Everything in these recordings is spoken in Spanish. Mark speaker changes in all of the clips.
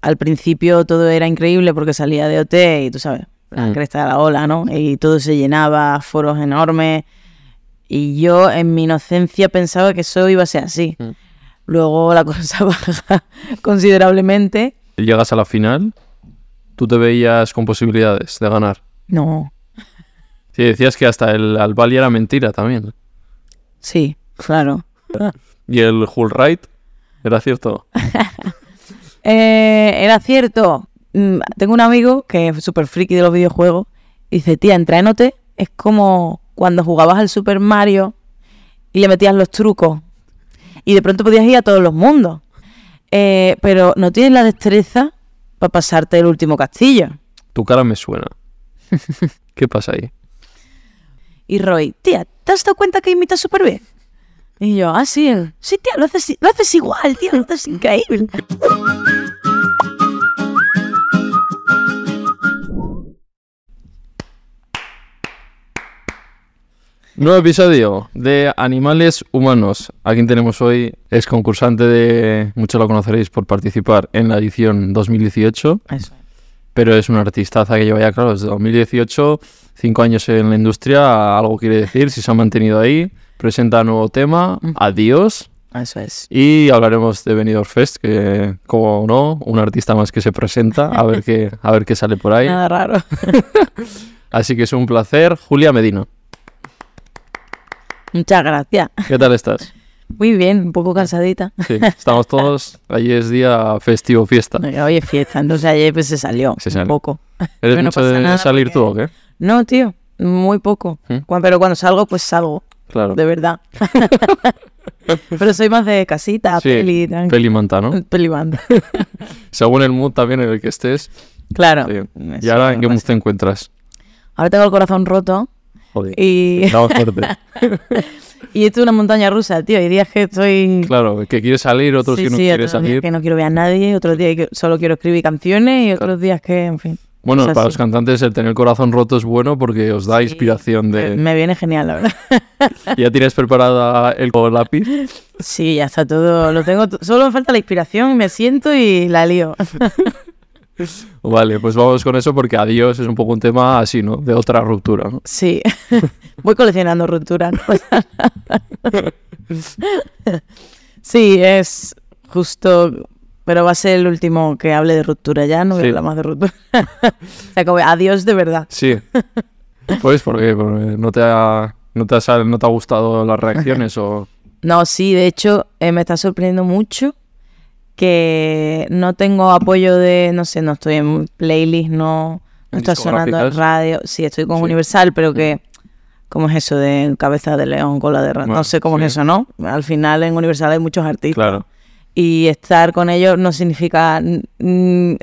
Speaker 1: Al principio todo era increíble porque salía de OT y tú sabes, la
Speaker 2: Mm.
Speaker 1: cresta de la ola, ¿no? Y todo se llenaba, foros enormes. Y yo en mi inocencia pensaba que eso iba a ser así.
Speaker 2: Mm.
Speaker 1: Luego la cosa baja considerablemente.
Speaker 2: Llegas a la final, tú te veías con posibilidades de ganar.
Speaker 1: No,
Speaker 2: Sí, decías que hasta el Albali era mentira también.
Speaker 1: sí, claro.
Speaker 2: Y el Hull Ride era cierto.
Speaker 1: Eh, era cierto. Mm, Tengo un amigo que es súper friki de los videojuegos. Y dice, tía, entrénote. Es como cuando jugabas al Super Mario y le metías los trucos. Y de pronto podías ir a todos los mundos. Eh, pero no tienes la destreza para pasarte el último castillo.
Speaker 2: Tu cara me suena. ¿Qué pasa ahí?
Speaker 1: Y Roy, tía, ¿te has dado cuenta que imitas súper bien? Y yo, ah, sí, sí, tía, lo haces, lo haces igual, tía, lo haces increíble.
Speaker 2: Nuevo episodio de Animales Humanos. A quien tenemos hoy es concursante de, muchos lo conoceréis por participar en la edición 2018,
Speaker 1: Eso.
Speaker 2: pero es una artistaza que lleva ya, claro, desde 2018, cinco años en la industria, algo quiere decir, si se ha mantenido ahí, presenta nuevo tema, Adiós,
Speaker 1: Eso es.
Speaker 2: y hablaremos de Benidorm Fest, que, como no, un artista más que se presenta, a ver qué, a ver qué sale por ahí.
Speaker 1: Nada raro.
Speaker 2: Así que es un placer. Julia Medina,
Speaker 1: Muchas gracias.
Speaker 2: ¿qué tal estás?
Speaker 1: Muy bien, un poco cansadita.
Speaker 2: Sí, estamos todos. Allí es día festivo, fiesta.
Speaker 1: Hoy es fiesta, entonces ayer pues se salió
Speaker 2: Se
Speaker 1: un poco.
Speaker 2: ¿Eres
Speaker 1: no
Speaker 2: mucho de salir tú o qué?
Speaker 1: No, tío, muy poco.
Speaker 2: ¿Mm?
Speaker 1: Pero cuando salgo, pues salgo,
Speaker 2: Claro.
Speaker 1: de verdad. Pero soy más de casita,
Speaker 2: Sí,
Speaker 1: peli, tranqui-
Speaker 2: peli manta, ¿no?
Speaker 1: pelibanda.
Speaker 2: Según el mood también en el que estés.
Speaker 1: Claro.
Speaker 2: Sí. ¿Y ahora en qué mood te encuentras?
Speaker 1: Ahora tengo el corazón roto
Speaker 2: Joder.
Speaker 1: y,
Speaker 2: fuerte.
Speaker 1: y esto es una montaña rusa, tío. Hay días que estoy...
Speaker 2: Claro, que quieres salir, otros
Speaker 1: Sí,
Speaker 2: que no
Speaker 1: sí,
Speaker 2: quieres
Speaker 1: otros días
Speaker 2: salir.
Speaker 1: que no quiero ver a nadie, otros días que solo quiero escribir canciones y otros días que, en fin.
Speaker 2: Bueno, para
Speaker 1: así.
Speaker 2: los cantantes el tener el corazón roto es bueno porque os da
Speaker 1: Sí,
Speaker 2: inspiración
Speaker 1: Me,
Speaker 2: de...
Speaker 1: me viene genial, la verdad.
Speaker 2: ¿Ya tienes preparada el lápiz?
Speaker 1: Sí, ya está todo. Lo tengo. Solo me falta la inspiración, me siento y la lío.
Speaker 2: Vale, pues vamos con eso porque adiós es un poco un tema así, ¿no? De otra ruptura, ¿no?
Speaker 1: Sí. Voy coleccionando rupturas. sí, es justo. Pero va a ser el último que hable de ruptura ya, no voy a
Speaker 2: Sí.
Speaker 1: hablar más de ruptura. Se acabó. Adiós de verdad.
Speaker 2: Sí. Pues porque, porque no te ha, no te ha, no te ha gustado las reacciones o...
Speaker 1: No, sí, de hecho, eh, me está sorprendiendo mucho que no tengo apoyo de, no sé, no estoy en playlist, no, no
Speaker 2: ¿En
Speaker 1: está sonando en radio. Sí, estoy con
Speaker 2: Sí.
Speaker 1: Universal, pero que, ¿cómo es eso de cabeza de león, cola de rata?
Speaker 2: Bueno,
Speaker 1: no sé cómo
Speaker 2: sí.
Speaker 1: es eso, ¿no? Al final en Universal hay muchos artistas.
Speaker 2: Claro.
Speaker 1: Y estar con ellos no significa, mm,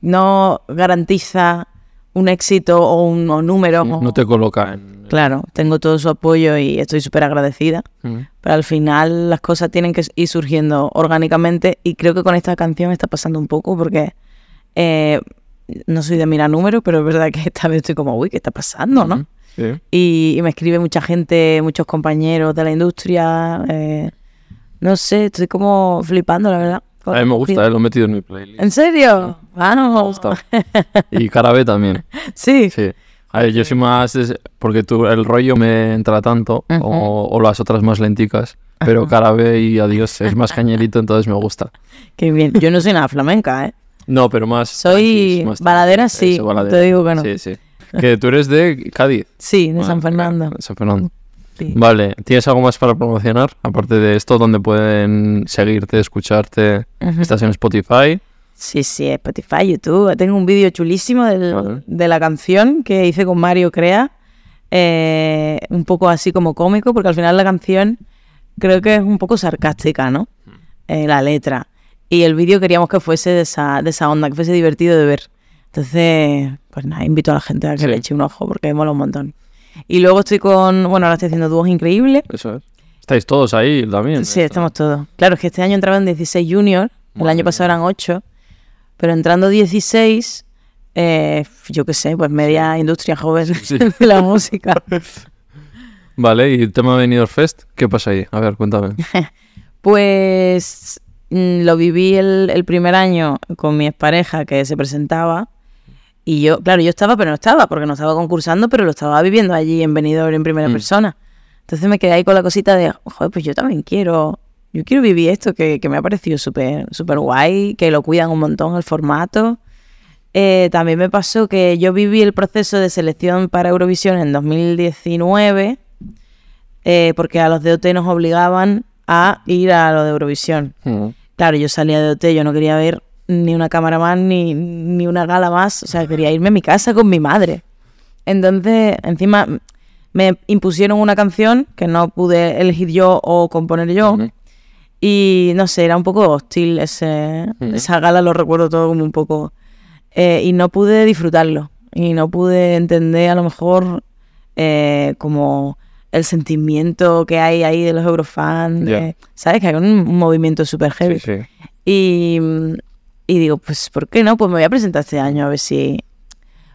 Speaker 1: no garantiza un éxito o un o número. o-
Speaker 2: No te coloca en...
Speaker 1: Claro, tengo todo su apoyo y estoy súper agradecida.
Speaker 2: Mm.
Speaker 1: Pero al final las cosas tienen que ir surgiendo orgánicamente y creo que con esta canción está pasando un poco porque eh, no soy de mirar números, pero es verdad que esta vez estoy como, uy, ¿qué está pasando? ¿no?
Speaker 2: Sí.
Speaker 1: Y, y me escribe mucha gente, muchos compañeros de la industria. eh, no sé, estoy como flipando, la verdad.
Speaker 2: A mí me gusta, eh, lo he metido en mi playlist.
Speaker 1: ¿En serio? Ah, no.
Speaker 2: Me ha gustado. Y cara B también.
Speaker 1: Sí.
Speaker 2: Sí. A ver, yo soy más... Porque tú, el rollo me entra tanto, o, o las otras más lenticas, pero cara B y adiós es más cañerito, entonces me gusta.
Speaker 1: Qué bien. Yo no soy nada flamenca, ¿eh?
Speaker 2: No, pero más...
Speaker 1: Soy
Speaker 2: tranquis, más
Speaker 1: baladera, sí,
Speaker 2: Eso, baladera.
Speaker 1: te digo que no.
Speaker 2: Sí, sí. Que tú eres de Cádiz.
Speaker 1: Sí, de
Speaker 2: Ah,
Speaker 1: San Fernando.
Speaker 2: de San Fernando.
Speaker 1: Sí.
Speaker 2: Vale, ¿tienes algo más para promocionar? Aparte de esto, donde pueden seguirte, escucharte? ¿Estás en Spotify?
Speaker 1: Sí, sí, Spotify, YouTube. Tengo un vídeo chulísimo del-
Speaker 2: Vale.
Speaker 1: de la canción que hice con Mario Crea. eh, un poco así como cómico, porque al final la canción creo que es un poco sarcástica, ¿no? Eh, la letra. Y el vídeo queríamos que fuese de esa, de esa onda, que fuese divertido de ver. Entonces, pues nada, invito a la gente a que
Speaker 2: Sí.
Speaker 1: le eche un ojo porque mola un montón. Y luego estoy con, bueno, ahora estoy haciendo dúos increíbles.
Speaker 2: Eso es. Estáis todos ahí también.
Speaker 1: Sí, estamos todos. Claro, es que este año entraban 16 juniors, el año pasado eran 8, pero entrando 16, eh, yo qué sé, pues media industria joven
Speaker 2: Sí.
Speaker 1: de la música.
Speaker 2: Vale, y el tema de Benidorm Fest, ¿qué pasa ahí? A ver, cuéntame.
Speaker 1: Pues mm, lo viví el, el primer año con mi expareja que se presentaba. Y yo, claro, yo estaba, pero no estaba, porque no estaba concursando, pero lo estaba viviendo allí en Benidorm en primera
Speaker 2: Mm.
Speaker 1: persona. Entonces me quedé ahí con la cosita de, joder, pues yo también quiero, yo quiero vivir esto que, que me ha parecido súper súper guay, que lo cuidan un montón el formato. Eh, también me pasó que yo viví el proceso de selección para Eurovisión en 2019, eh, porque a los de OT nos obligaban a ir a lo de Eurovisión.
Speaker 2: Mm.
Speaker 1: Claro, yo salía de OT, yo no quería ver ni una cámara más, ni, ni una gala más, o sea, quería irme a mi casa con mi madre. Entonces, encima me impusieron una canción que no pude elegir yo o componer yo. Y no sé, era un poco hostil ese, esa gala, lo recuerdo todo como un poco. eh, y no pude disfrutarlo. Y no pude entender a lo mejor eh, como el sentimiento que hay ahí de los eurofans. de-. ¿Sabes? Que hay un, un movimiento súper heavy.
Speaker 2: Sí, sí.
Speaker 1: Y, y digo, pues, ¿por qué no? Pues me voy a presentar este año a ver si.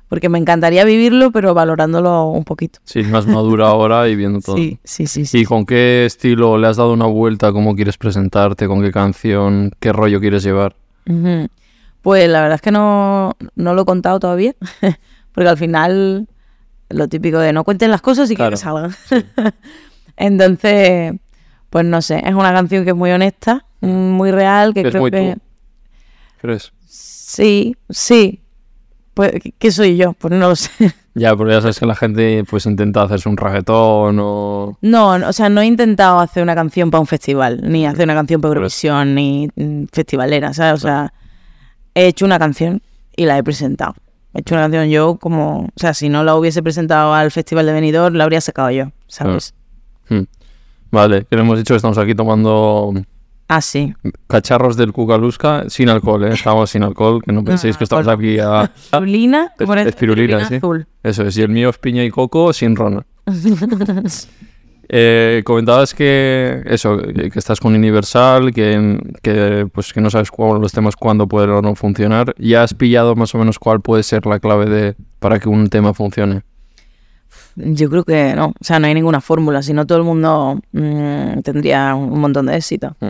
Speaker 1: Porque me encantaría vivirlo, pero valorándolo un poquito.
Speaker 2: Sí, más madura ahora y viendo todo.
Speaker 1: Sí, sí, sí. sí.
Speaker 2: ¿Y con qué estilo le has dado una vuelta? ¿Cómo quieres presentarte? ¿Con qué canción? ¿Qué rollo quieres llevar?
Speaker 1: Pues la verdad es que no, no lo he contado todavía, porque al final lo típico de no cuenten las cosas y
Speaker 2: Claro,
Speaker 1: que salgan. Entonces, pues no sé, es una canción que es muy honesta, muy real, que creo
Speaker 2: muy
Speaker 1: que...
Speaker 2: tú. ¿Crees?
Speaker 1: Sí, sí. Pues, ¿qué- ¿qué soy yo? Pues no lo sé.
Speaker 2: Ya, pero ya sabes que la gente pues intenta hacerse un reggaetón o...
Speaker 1: No, no, o sea, no he intentado hacer una canción para un festival, ni hacer una canción para Eurovisión, ni mm, festivalera, ¿sabes? O sea, he hecho una canción y la he presentado. He hecho una canción yo como, o sea, si no la hubiese presentado al Festival de Benidorm, la habría sacado yo, ¿sabes?
Speaker 2: Hmm. Vale, que le hemos dicho que estamos aquí tomando
Speaker 1: Ah, sí.
Speaker 2: cacharros del Cucalusca sin alcohol, ¿eh? Estamos sin alcohol, que no penséis que estamos aquí a...
Speaker 1: Espirulina,
Speaker 2: espirulina, sí.
Speaker 1: azul.
Speaker 2: Eso es, y el mío es piña y coco sin ron. Eh, comentabas que eso, que que estás con Universal, que, que, pues que no sabes cuál, los temas cuándo pueden o no funcionar. ¿Ya has pillado más o menos cuál puede ser la clave de para que un tema funcione?
Speaker 1: Yo creo que no, o sea, no hay ninguna fórmula, si no todo el mundo mm, tendría un montón de éxito.
Speaker 2: Mm.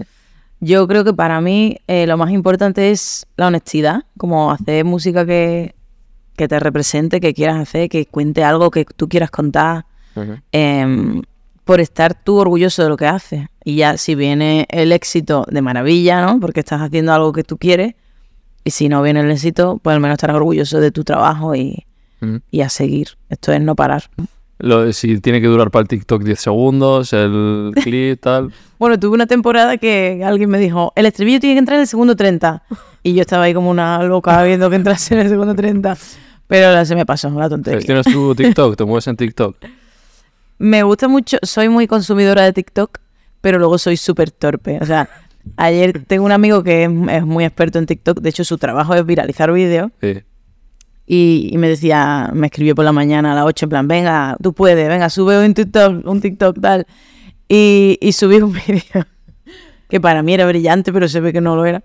Speaker 1: Yo creo que para mí eh, lo más importante es la honestidad, como hacer música que, que te represente, que quieras hacer, que cuente algo que tú quieras contar, em, por estar tú orgulloso de lo que haces. Y ya si viene el éxito, de maravilla, ¿no? Porque estás haciendo algo que tú quieres. Y si no viene el éxito, pues al menos estarás orgulloso de tu trabajo y, y a seguir. Esto es no parar.
Speaker 2: Lo si tiene que durar para el TikTok 10 segundos, el clip, tal.
Speaker 1: Bueno, tuve una temporada que alguien me dijo, el estribillo tiene que entrar en el segundo 30. Y yo estaba ahí como una loca viendo que entrase en el segundo 30. Pero la- se me pasó, la tontería.
Speaker 2: ¿Gestionas tu TikTok? ¿Te mueves en TikTok?
Speaker 1: Me gusta mucho, soy muy consumidora de TikTok, pero luego soy súper torpe. O sea, ayer tengo un amigo que es, es muy experto en TikTok, de hecho su trabajo es viralizar vídeos.
Speaker 2: Sí.
Speaker 1: Y, y me decía, me escribió por la mañana a las 8 en plan, venga, tú puedes, venga, sube un TikTok, un TikTok tal. Y, y subí un vídeo que para mí era brillante, pero se ve que no lo era.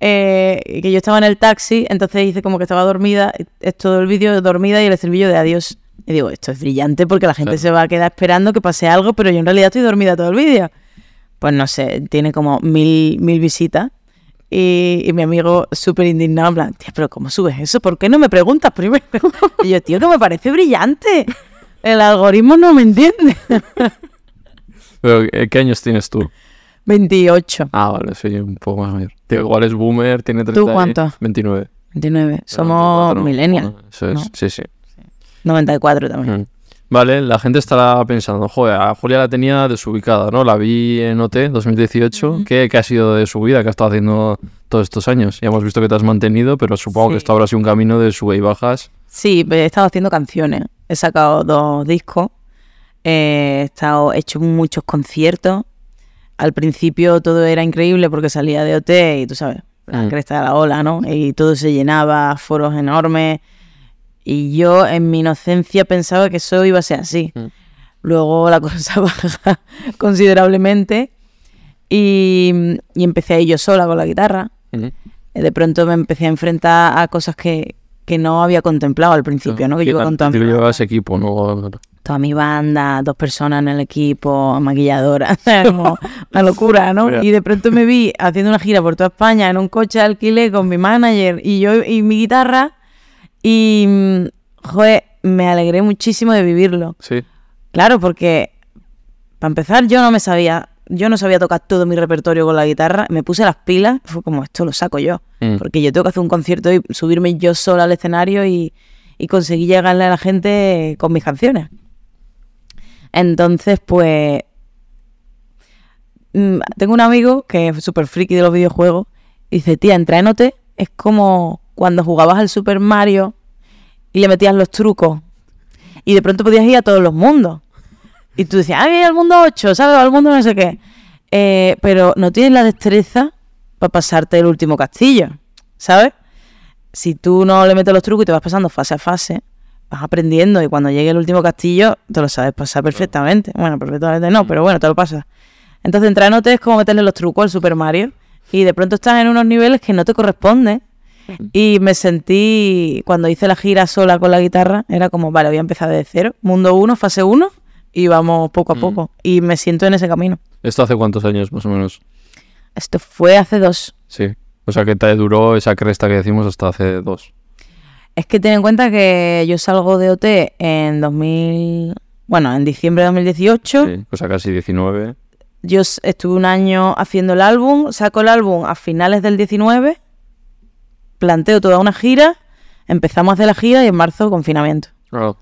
Speaker 1: Eh, y que yo estaba en el taxi, entonces hice como que estaba dormida, es todo el vídeo dormida y el estribillo de adiós. Y digo, esto es brillante porque la gente
Speaker 2: Claro.
Speaker 1: se va a quedar esperando que pase algo, pero yo en realidad estoy dormida todo el vídeo. Pues no sé, tiene como mil, mil visitas. Y, y mi amigo súper indignado, en plan, tía, pero ¿cómo subes eso? ¿Por qué no me preguntas primero? Y yo, tío, que me parece brillante. El algoritmo no me entiende.
Speaker 2: Pero, ¿qué años tienes tú?
Speaker 1: 28,
Speaker 2: Ah, vale, soy un poco más mayor. Tío, igual es boomer, tiene 30
Speaker 1: ¿Tú cuánto?
Speaker 2: 29.
Speaker 1: 29. Somos
Speaker 2: 94.
Speaker 1: millennials. ¿no?
Speaker 2: sí, sí.
Speaker 1: 94 también.
Speaker 2: Mm. Vale, la gente estará pensando, joder, a Julia la tenía desubicada, ¿no? La vi en OT 2018. ¿Qué, qué ha sido de su vida? ¿Qué ha estado haciendo todos estos años? Ya hemos visto que te has mantenido, pero supongo que esto habrá sido un camino de sube y bajas.
Speaker 1: Sí, he estado haciendo canciones. He sacado dos discos. eh, He estado he hecho muchos conciertos. Al principio todo era increíble porque salía de OT y tú sabes, la
Speaker 2: Mm.
Speaker 1: cresta de la ola, ¿no? Y todo se llenaba, foros enormes. Y yo en mi inocencia pensaba que eso iba a ser así.
Speaker 2: Mm.
Speaker 1: Luego la cosa baja considerablemente y, y empecé a ir yo sola con la guitarra. Y de pronto me empecé a enfrentar a cosas que, que no había contemplado al principio, ¿no? Que yo iba con toda, mi-
Speaker 2: llevabas equipo, ¿no?
Speaker 1: toda mi banda, dos personas en el equipo, maquilladora, como una locura, ¿no?
Speaker 2: Mira.
Speaker 1: Y de pronto me vi haciendo una gira por toda España en un coche de alquiler con mi manager y yo y mi guitarra y, mm, joder, me alegré muchísimo de vivirlo.
Speaker 2: Sí.
Speaker 1: Claro, porque para empezar yo no me sabía, yo no sabía tocar todo mi repertorio con la guitarra, me puse las pilas, fue como esto lo saco yo,
Speaker 2: Mm.
Speaker 1: porque yo tengo que hacer un concierto y subirme yo sola al escenario y, y conseguí llegarle a la gente con mis canciones. Entonces, pues mm, tengo un amigo que es súper friki de los videojuegos y dice, tía, entrénote, es como cuando jugabas al Super Mario y le metías los trucos y de pronto podías ir a todos los mundos. Y tú decías, voy al mundo 8, ¿sabes? Al mundo no sé qué. Eh, pero no tienes la destreza para pasarte el último castillo, ¿sabes? Si tú no le metes los trucos y te vas pasando fase a fase, vas aprendiendo y cuando llegue el último castillo te lo sabes pasar perfectamente. Bueno, perfectamente no, pero bueno, te lo pasas. Entonces, entrenándote es como meterle los trucos al Super Mario y de pronto estás en unos niveles que no te corresponden. Y me sentí, cuando hice la gira sola con la guitarra, era como, vale, voy a empezar desde cero, mundo 1, fase 1, y vamos poco a
Speaker 2: Mm.
Speaker 1: poco. Y me siento en ese camino.
Speaker 2: ¿Esto hace cuántos años más o menos?
Speaker 1: Esto fue hace dos.
Speaker 2: Sí. O sea que te duró esa cresta que decimos hasta hace dos.
Speaker 1: Es que ten en cuenta que yo salgo de OT en 2000, bueno, en diciembre de 2018.
Speaker 2: Sí. O sea, casi 19.
Speaker 1: Yo estuve un año haciendo el álbum, saco el álbum a finales del 19, planteo toda una gira, empezamos a hacer la gira y en marzo confinamiento.
Speaker 2: Ah.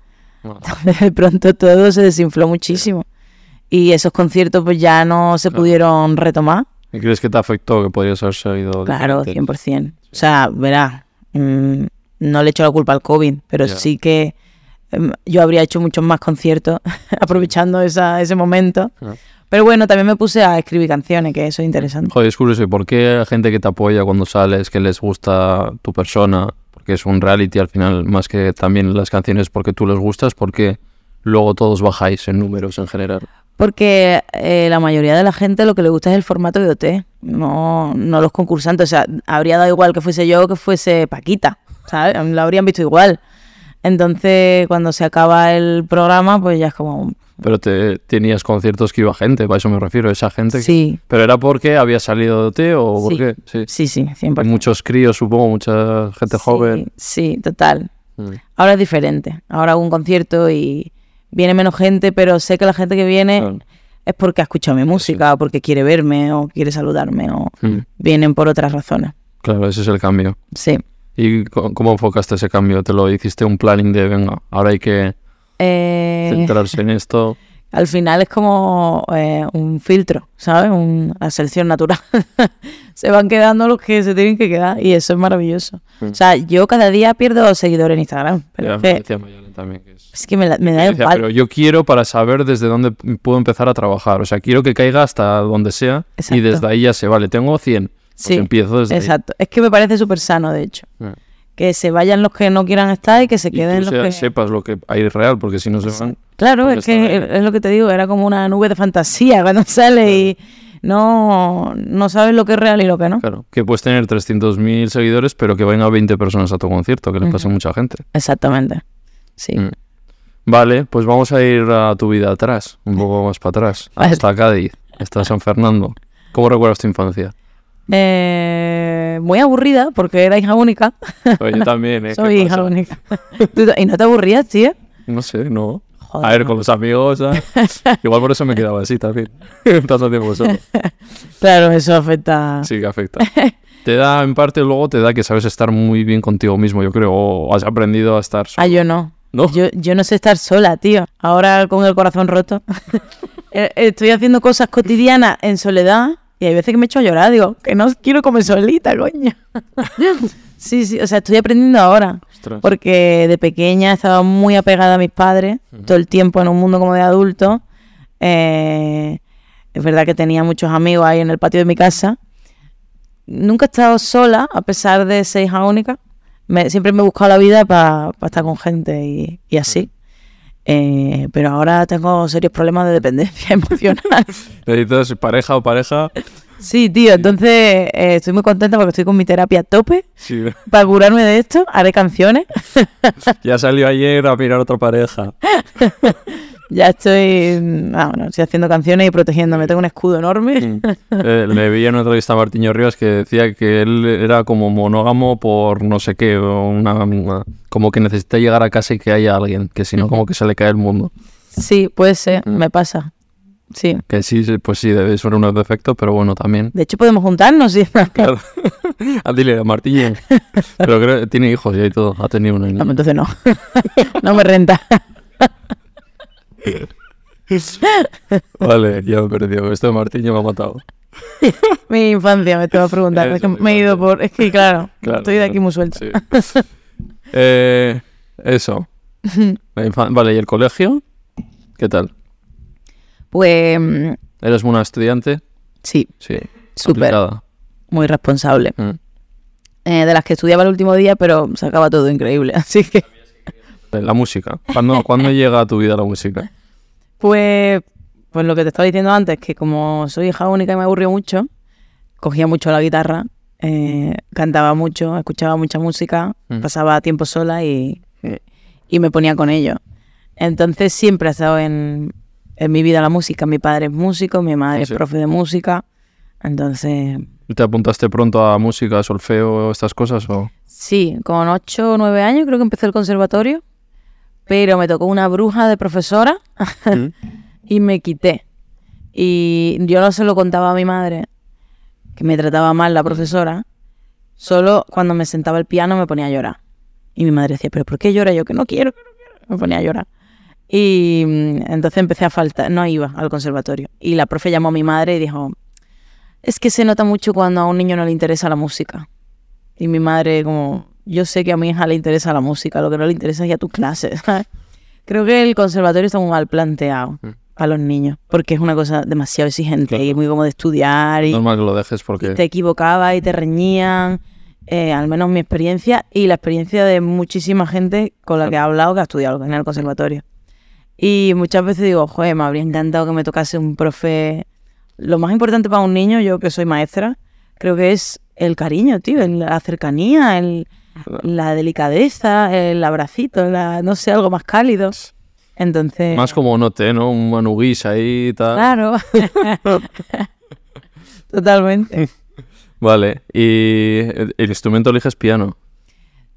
Speaker 1: De pronto todo se desinfló muchísimo. Y esos conciertos pues ya no se
Speaker 2: Claro.
Speaker 1: pudieron retomar.
Speaker 2: ¿Y crees que te afectó que podrías haber salido?
Speaker 1: Claro,
Speaker 2: diferente?
Speaker 1: 100%. O sea, verás, mm, no le echo la culpa al COVID, pero sí que em, yo habría hecho muchos más conciertos aprovechando esa, ese momento.
Speaker 2: Ah.
Speaker 1: Pero bueno, también me puse a escribir canciones, que eso es interesante.
Speaker 2: Joder, es curioso. ¿Y por qué gente que te apoya cuando sales, que les gusta tu persona? Porque es un reality al final, más que también las canciones porque tú les gustas, porque luego todos bajáis en números en general.
Speaker 1: Porque eh, la mayoría de la gente lo que le gusta es el formato de OT, no, no los concursantes. O sea, habría dado igual que fuese yo o que fuese Paquita, ¿sabes? Lo habrían visto igual. Entonces, cuando se acaba el programa, pues ya es como...
Speaker 2: Pero te, tenías conciertos que iba gente, a eso me refiero, esa gente. que-
Speaker 1: Sí,
Speaker 2: ¿Pero era porque había salido de OT o por
Speaker 1: Sí.
Speaker 2: qué? Sí.
Speaker 1: sí, sí, 100%.
Speaker 2: Hay muchos críos, supongo, mucha gente
Speaker 1: Sí,
Speaker 2: joven.
Speaker 1: Sí, total.
Speaker 2: Mm.
Speaker 1: Ahora es diferente. Ahora hago un concierto y viene menos gente, pero sé que la gente que viene
Speaker 2: Claro.
Speaker 1: es porque ha escuchado mi música, o porque quiere verme, o quiere saludarme, o
Speaker 2: Mm.
Speaker 1: vienen por otras razones.
Speaker 2: Claro, ese es el cambio.
Speaker 1: Sí.
Speaker 2: ¿Y cómo enfocaste ese cambio? ¿Te lo hiciste un planning de, venga, ahora hay que
Speaker 1: Eh,
Speaker 2: centrarse en esto?
Speaker 1: al final es como eh, un filtro, ¿sabes? Una selección natural. se van quedando los que se tienen que quedar y eso es maravilloso.
Speaker 2: Mm.
Speaker 1: O sea, yo cada día pierdo seguidores en Instagram, pero
Speaker 2: Ya
Speaker 1: es que,
Speaker 2: también que es-
Speaker 1: es que me, la- me da igual.
Speaker 2: pero yo quiero para saber desde dónde puedo empezar a trabajar. O sea, quiero que caiga hasta donde sea y desde ahí ya se vale. Tengo 100.
Speaker 1: Sí,
Speaker 2: empiezo desde ahí.
Speaker 1: Exacto. Es que me parece súper sano, de hecho.
Speaker 2: Ah.
Speaker 1: Que se vayan los que no quieran estar y que se
Speaker 2: Y
Speaker 1: queden
Speaker 2: tú
Speaker 1: los
Speaker 2: sea-
Speaker 1: que...
Speaker 2: sepas lo que hay real, porque si no se van.
Speaker 1: Claro, es que
Speaker 2: ahí.
Speaker 1: es lo que te digo, era como una nube de fantasía cuando sale y no, no sabes lo que es real y lo que no.
Speaker 2: Claro, que puedes tener 300.000 seguidores, pero que vayan a 20 personas a tu concierto, que le pasa a mucha gente.
Speaker 1: Exactamente. Sí.
Speaker 2: Mm. Vale, pues vamos a ir a tu vida atrás, un poco más para atrás, hasta Cádiz, hasta San Fernando. ¿Cómo recuerdas tu infancia?
Speaker 1: Eh, muy aburrida porque era hija única.
Speaker 2: Oye, yo también, ¿eh? ¿Qué
Speaker 1: Soy hija
Speaker 2: pasa?
Speaker 1: única. ¿Tú ta- ¿Y no te aburrías, tío?
Speaker 2: No sé, no.
Speaker 1: Joder,
Speaker 2: a ver,
Speaker 1: no.
Speaker 2: con los amigos, ¿sabes? Igual por eso me quedaba así también. Tanto tiempo solo.
Speaker 1: Claro, eso afecta.
Speaker 2: Sí, que afecta. Te da, en parte, luego te da que sabes estar muy bien contigo mismo, yo creo. O has aprendido a estar solo.
Speaker 1: Ah, yo no.
Speaker 2: ¿No?
Speaker 1: Yo, yo no sé estar sola, tío. Ahora con el corazón roto. Eh, Estoy haciendo cosas cotidianas en soledad y hay veces que me echo a llorar. Digo, que no quiero comer solita, coño. sí, sí, o sea, estoy aprendiendo ahora.
Speaker 2: Ostras.
Speaker 1: Porque de pequeña estaba muy apegada a mis padres, todo el tiempo en un mundo como de adulto. Eh, es verdad que tenía muchos amigos ahí en el patio de mi casa. nunca he estado sola, a pesar de ser hija única. Me- siempre me he buscado la vida para estar con gente y, y así. Eh, pero ahora tengo serios problemas de dependencia emocional.
Speaker 2: Necesitas pareja o pareja.
Speaker 1: Sí, tío, entonces eh, estoy muy contenta porque estoy con mi terapia a tope.
Speaker 2: Sí.
Speaker 1: Para curarme de esto, haré canciones.
Speaker 2: Ya salió ayer a mirar otra pareja.
Speaker 1: Ya estoy, mm, ah, bueno, estoy haciendo canciones y protegiéndome. Tengo un escudo enorme.
Speaker 2: Eh, le vi en una entrevista a Martiño Rivas que decía que él era como monógamo por no sé qué, una, una- como que necesita llegar a casa y que haya alguien, que si no como que se le cae el mundo.
Speaker 1: Sí, puede ser, me pasa. Sí.
Speaker 2: Que sí, pues sí, debe ser un defecto, pero bueno, también.
Speaker 1: De hecho, podemos juntarnos. ¿sí?
Speaker 2: Claro. Ah, dile a Martiño. Pero creo que tiene hijos y ahí todo, ha tenido una
Speaker 1: No,
Speaker 2: niña.
Speaker 1: entonces no. no me renta.
Speaker 2: Vale, ya me he perdido. Esto de Martiño me ha matado.
Speaker 1: Mi infancia, me te voy a preguntar. Es que
Speaker 2: Eso,
Speaker 1: me he ido por. Es que, claro,
Speaker 2: Claro,
Speaker 1: estoy de aquí muy suelta.
Speaker 2: Sí. Eh, eso. La infan- Vale, ¿y el colegio? ¿Qué tal?
Speaker 1: Pues mm,
Speaker 2: ¿Eres buena estudiante?
Speaker 1: sí,
Speaker 2: Sí.
Speaker 1: Súper.
Speaker 2: Aplicada.
Speaker 1: muy responsable.
Speaker 2: Mm.
Speaker 1: Eh, de las que estudiaba el último día, pero sacaba todo increíble. Así que,
Speaker 2: La música. ¿Cuándo, ¿Cuándo llega a tu vida la música?
Speaker 1: Pues, pues lo que te estaba diciendo antes, que como soy hija única y me aburrió mucho, cogía mucho la guitarra, eh, cantaba mucho, escuchaba mucha música,
Speaker 2: Mm.
Speaker 1: pasaba tiempo sola y, y me ponía con ello. Entonces siempre ha estado en, en mi vida la música. Mi padre es músico, mi madre
Speaker 2: sí.
Speaker 1: es profe de música. Entonces,
Speaker 2: ¿Te apuntaste pronto a música, solfeo, estas cosas? O...
Speaker 1: sí, con 8 o 9 años creo que empecé el conservatorio, pero me tocó una bruja de profesora y me quité. Y yo no se lo contaba a mi madre, que me trataba mal la profesora, solo cuando me sentaba al piano me ponía a llorar. Y mi madre decía, ¿pero por qué llora? Yo que no quiero, que no quiero. Me ponía a llorar. Y mm, entonces empecé a faltar, no iba al conservatorio. Y la profe llamó a mi madre y dijo, es que se nota mucho cuando a un niño no le interesa la música. Y mi madre como, yo sé que a mi hija le interesa la música, lo que no le interesa es ya tus clases. Creo que el conservatorio está muy mal planteado para los niños, porque es una cosa demasiado exigente
Speaker 2: Claro.
Speaker 1: y muy como de estudiar y,
Speaker 2: Normal que lo dejes
Speaker 1: y
Speaker 2: porque...
Speaker 1: te equivocabas y te reñían. eh, al menos mi experiencia y la experiencia de muchísima gente con la que he hablado que ha estudiado en el conservatorio. Y muchas veces digo, joder, me habría encantado que me tocase un profe. Lo más importante para un niño, yo que soy maestra, creo que es el cariño, tío, la cercanía, el, la delicadeza, el abracito, la, no sé, algo más cálido. Entonces,
Speaker 2: Más como note, ¿no? Un manuguis ahí y tal.
Speaker 1: claro. Totalmente.
Speaker 2: Vale. ¿Y el instrumento eliges piano?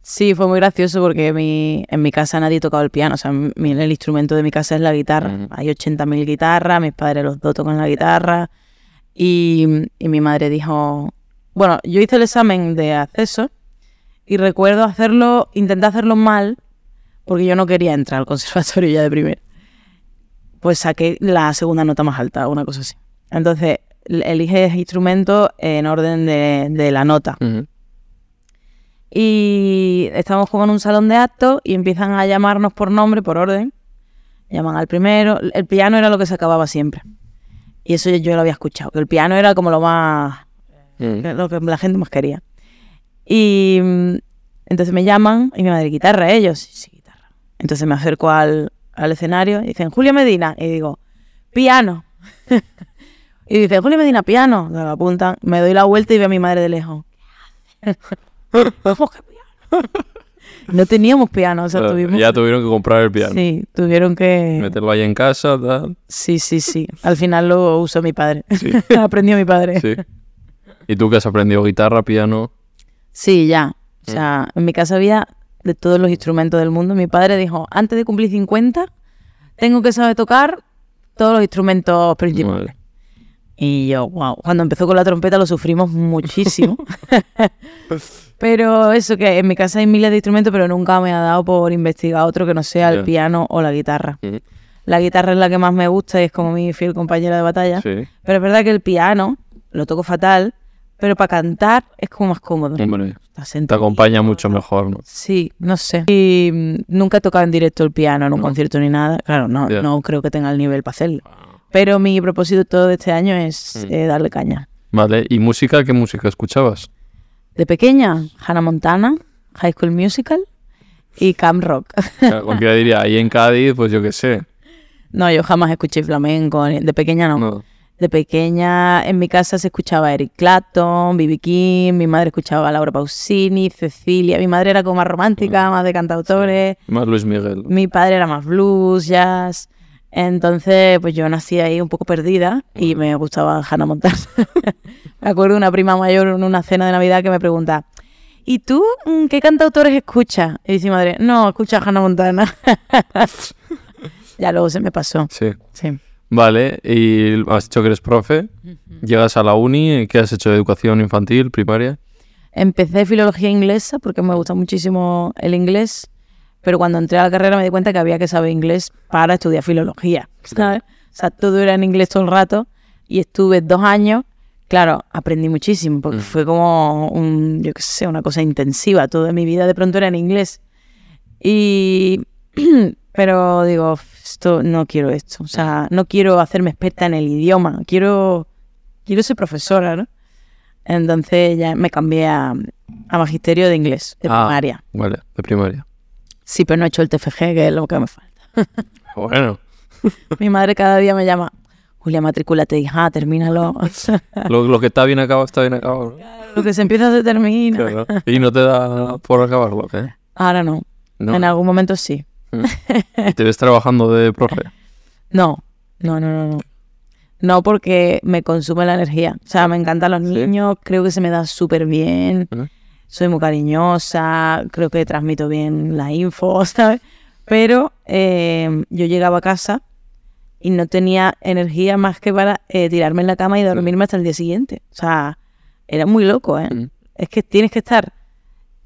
Speaker 1: Sí, fue muy gracioso porque mi, en mi casa nadie tocaba el piano. O sea, mi- el instrumento de mi casa es la guitarra.
Speaker 2: Ujú.
Speaker 1: Hay 80.000 guitarras, mis padres los dos tocan la guitarra. Y, y mi madre dijo, bueno, yo hice el examen de acceso y recuerdo hacerlo, intenté hacerlo mal porque yo no quería entrar al conservatorio ya de primer. Pues saqué la segunda nota más alta, una cosa así. Entonces, eliges instrumento en orden de, de la nota. Y estamos como en un salón de actos y empiezan a llamarnos por nombre, por orden. Llaman al primero. El piano era lo que se acababa siempre. Y eso yo, yo lo había escuchado, que el piano era como lo más,
Speaker 2: Mm.
Speaker 1: lo que la gente más quería. Y mm, entonces me llaman y mi madre, guitarra, ellos. Sí, sí, guitarra. Entonces me acerco al, al escenario y dicen, Julio Medina. Y digo, piano. y dicen, Julio Medina, piano. Me lo apuntan, me doy la vuelta y veo a mi madre de lejos. ¿Cómo que piano? no teníamos piano, o sea, tuvimos...
Speaker 2: Ya tuvieron que comprar el piano.
Speaker 1: Sí, tuvieron que...
Speaker 2: Meterlo ahí en casa, tal.
Speaker 1: Sí, sí, sí. Al final lo usó mi padre.
Speaker 2: Sí.
Speaker 1: Aprendió mi padre.
Speaker 2: Sí. ¿Y tú que has aprendido guitarra, piano?
Speaker 1: Sí, ya. O sea, en mi casa había de todos los instrumentos del mundo. Mi padre dijo, antes de cumplir 50, tengo que saber tocar todos los instrumentos principales.
Speaker 2: Vale.
Speaker 1: Y yo, wow, cuando empezó con la trompeta lo sufrimos muchísimo. pero eso, que en mi casa hay miles de instrumentos, pero nunca me ha dado por investigar otro que no sea el piano o la guitarra. La guitarra es la que más me gusta y es como mi fiel compañera de batalla.
Speaker 2: Sí.
Speaker 1: Pero es verdad que el piano lo toco fatal, pero para cantar es como más cómodo.
Speaker 2: Hombre, te acompaña mucho mejor, ¿no?
Speaker 1: Sí, no sé. Y mm, nunca he tocado en directo el piano en un
Speaker 2: No.
Speaker 1: concierto ni nada. Claro, no,
Speaker 2: Ya.
Speaker 1: no creo que tenga el nivel para hacerlo. Pero mi propósito todo de este año es
Speaker 2: Mm.
Speaker 1: eh, darle caña.
Speaker 2: Vale, ¿y música? ¿Qué música escuchabas?
Speaker 1: De pequeña, Hannah Montana, High School Musical y Camp Rock.
Speaker 2: Claro, Cualquiera diría, ahí en Cádiz, pues yo qué sé.
Speaker 1: no, yo jamás escuché flamenco, de pequeña no.
Speaker 2: No.
Speaker 1: De pequeña en mi casa se escuchaba Eric Clapton, B.B. King, mi madre escuchaba a Laura Pausini, Cecilia, mi madre era como más romántica, más de cantautores,
Speaker 2: Más Luis Miguel.
Speaker 1: mi padre era más blues, jazz. Entonces, pues yo nací ahí un poco perdida y me gustaba Hannah Montana. me acuerdo de una prima mayor en una cena de Navidad que me pregunta, ¿y tú mm, qué cantautores escuchas? Y dice mi madre, no, escucha a Hannah Montana. ya luego se me pasó.
Speaker 2: Sí.
Speaker 1: Sí.
Speaker 2: Vale, y has dicho que eres profe. Llegas a la uni, ¿qué has hecho? ¿Educación infantil, primaria?
Speaker 1: Empecé filología inglesa porque me gusta muchísimo el inglés, pero cuando entré a la carrera me di cuenta que había que saber inglés para estudiar filología. ¿sabes? O sea, todo era en inglés todo el rato y estuve dos años. Claro, aprendí muchísimo porque
Speaker 2: Mm.
Speaker 1: fue como un, yo qué sé, una cosa intensiva. Toda mi vida de pronto era en inglés. Y, pero digo, esto no quiero esto. O sea, no quiero hacerme experta en el idioma. Quiero, quiero ser profesora, ¿no? Entonces ya me cambié a, a magisterio de inglés, de
Speaker 2: Ah.
Speaker 1: primaria.
Speaker 2: Vale, de primaria.
Speaker 1: Sí, pero no he hecho el TFG, que es lo que me falta.
Speaker 2: Bueno,
Speaker 1: Mi madre cada día me llama, Julia, matricúlate, hija, termínalo.
Speaker 2: lo, lo que está bien acabado está bien acabado. ¿no?
Speaker 1: lo que se empieza se termina.
Speaker 2: Claro. Y no te da por acabarlo, ¿eh?
Speaker 1: Ahora no.
Speaker 2: No.
Speaker 1: En algún momento sí.
Speaker 2: ¿Y ¿Te ves trabajando de profe?
Speaker 1: No, no, no, no, no. No porque me consume la energía. O sea, me encantan los
Speaker 2: ¿Sí?
Speaker 1: niños, creo que se me da súper bien. Soy muy cariñosa, creo que transmito bien la info, ¿sabes? Pero eh, yo llegaba a casa y no tenía energía más que para eh, tirarme en la cama y dormirme hasta el día siguiente. O sea, era muy loco, ¿eh? Es que tienes que estar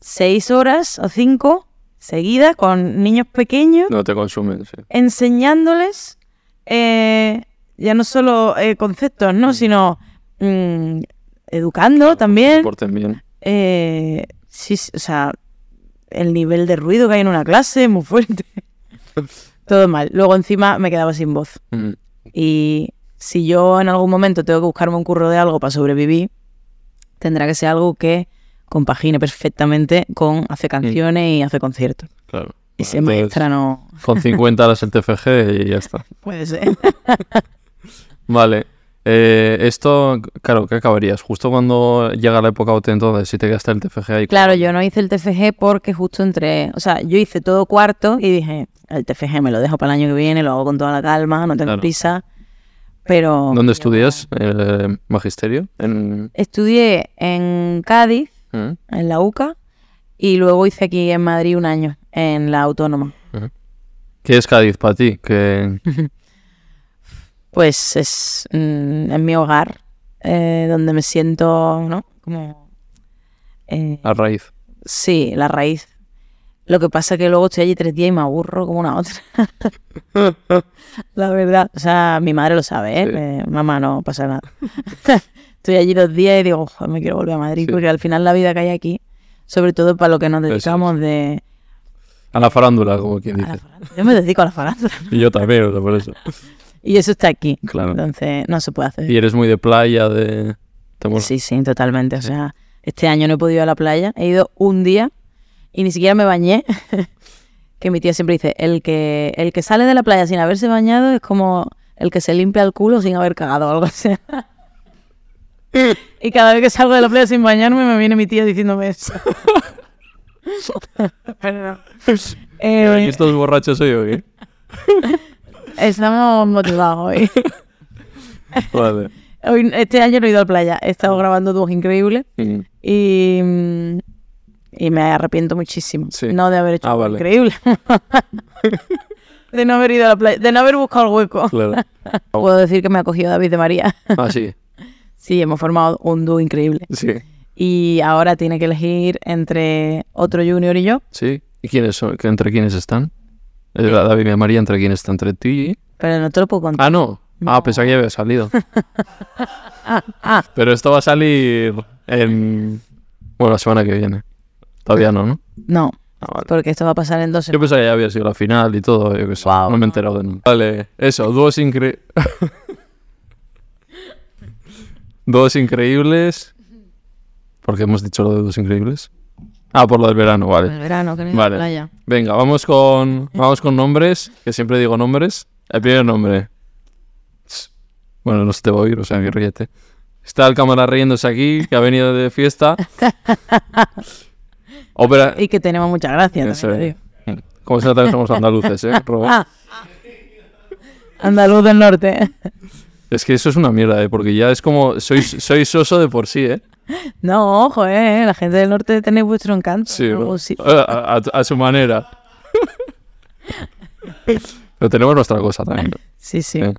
Speaker 1: seis horas o cinco seguidas con niños pequeños
Speaker 2: No te consumen, sí.
Speaker 1: enseñándoles eh, ya no solo eh, conceptos, ¿no? Sino mm, educando también.
Speaker 2: Se porten bien.
Speaker 1: Eh, sí, sí, o sea, el nivel de ruido que hay en una clase es muy fuerte. Todo mal. Luego encima me quedaba sin voz.
Speaker 2: Mm.
Speaker 1: Y si yo en algún momento tengo que buscarme un curro de algo para sobrevivir, tendrá que ser algo que compagine perfectamente con hace canciones y hace conciertos.
Speaker 2: Claro.
Speaker 1: Y
Speaker 2: entonces,
Speaker 1: maestra no
Speaker 2: Con 50 horas el TFG y ya está.
Speaker 1: puede ser.
Speaker 2: Vale. Eh, esto, claro, ¿qué acabarías? Justo cuando llega la época OT entonces, si te quedaste el TFG ahí.
Speaker 1: Claro, yo no hice el TFG porque justo entré, o sea, yo hice todo cuarto y dije, el TFG me lo dejo para el año que viene, lo hago con toda la calma, no tengo
Speaker 2: Claro.
Speaker 1: prisa. Pero
Speaker 2: ¿Dónde estudias? Eh, ¿Magisterio? En...
Speaker 1: estudié en Cádiz,
Speaker 2: ¿Mm?
Speaker 1: en la UCA, y luego hice aquí en Madrid un año, en la Autónoma.
Speaker 2: ¿Qué es Cádiz para ti? Que
Speaker 1: Pues es mm, en mi hogar, eh, donde me siento, ¿no? Como... eh,
Speaker 2: a raíz.
Speaker 1: Sí, la raíz. Lo que pasa es que luego estoy allí tres días y me aburro como una otra. la verdad. O sea, mi madre lo sabe, ¿eh?
Speaker 2: Sí.
Speaker 1: Mamá, no pasa nada. estoy allí dos días y digo, "Joder, me quiero volver a Madrid.
Speaker 2: Sí.
Speaker 1: Porque al final la vida que hay aquí, sobre todo para lo que nos dedicamos de...
Speaker 2: A la farándula, como quien dice.
Speaker 1: Yo me dedico a la farándula.
Speaker 2: Y yo también, o sea, por eso.
Speaker 1: Y eso está aquí.
Speaker 2: Claro.
Speaker 1: Entonces, no se puede hacer.
Speaker 2: Y eres muy de playa, de...
Speaker 1: Sí, sí, totalmente. O sea, este año no he podido ir a la playa. He ido un día y ni siquiera me bañé. que mi tía siempre dice, el que, el que sale de la playa sin haberse bañado es como el que se limpia el culo sin haber cagado o algo así. Y cada vez que salgo de la playa sin bañarme me viene mi tía diciéndome eso. Pero no. Eh,
Speaker 2: ¿Y estos borrachos soy yo,
Speaker 1: estamos motivados hoy.
Speaker 2: Vale.
Speaker 1: Hoy- Este año no he ido a la playa. He estado grabando dúos increíbles.
Speaker 2: Mm.
Speaker 1: Y, mm, y me arrepiento muchísimo.
Speaker 2: Sí.
Speaker 1: No de haber hecho
Speaker 2: Ah, vale.
Speaker 1: increíble. de no haber ido a la playa, de no haber buscado el hueco.
Speaker 2: Claro.
Speaker 1: Puedo decir que me ha cogido David de María.
Speaker 2: Ah, sí.
Speaker 1: Sí, hemos formado un dúo increíble.
Speaker 2: Sí.
Speaker 1: Y ahora tiene que elegir entre otro junior y yo.
Speaker 2: Sí. ¿Y quiénes son? ¿Que ¿Entre quiénes están? Eh, David y María, ¿entre quiénes está? ¿Entre ti y...?
Speaker 1: Pero no te lo puedo contar.
Speaker 2: Ah, no. Ah, pensaba que ya había salido.
Speaker 1: Ah,
Speaker 2: Pero esto va a salir en... Bueno, la semana que viene. Todavía no, ¿no?
Speaker 1: no,
Speaker 2: Ah, vale.
Speaker 1: porque esto va a pasar en dos
Speaker 2: Yo
Speaker 1: semanas.
Speaker 2: pensaba que ya había sido la final y todo, yo qué sé. No me he enterado de nada. Vale, eso, dúos increíbles. Dos increíbles. ¿Por qué hemos dicho lo de dos increíbles? Ah, por lo del verano,
Speaker 1: El
Speaker 2: vale.
Speaker 1: verano, que no
Speaker 2: Vale.
Speaker 1: playa.
Speaker 2: Venga, vamos con, vamos con nombres, que siempre digo nombres. El primer nombre. Bueno, no se te va a oír, o sea, que ríete. Está el cámara riéndose aquí, que ha venido de fiesta. Ópera...
Speaker 1: Y que tenemos mucha gracia.
Speaker 2: Eso
Speaker 1: también
Speaker 2: es. Como se nota que somos andaluces, ¿eh? Robo?
Speaker 1: Ah. Andaluz del norte.
Speaker 2: Es que eso es una mierda, ¿eh? Porque ya es como... Sois, sois soso de por sí, ¿eh?
Speaker 1: No, ojo, eh. La gente del norte tenéis vuestro encanto.
Speaker 2: Sí,
Speaker 1: sí.
Speaker 2: A, a- a su manera. Pero tenemos nuestra cosa también. ¿no?
Speaker 1: Sí, sí.
Speaker 2: Sí.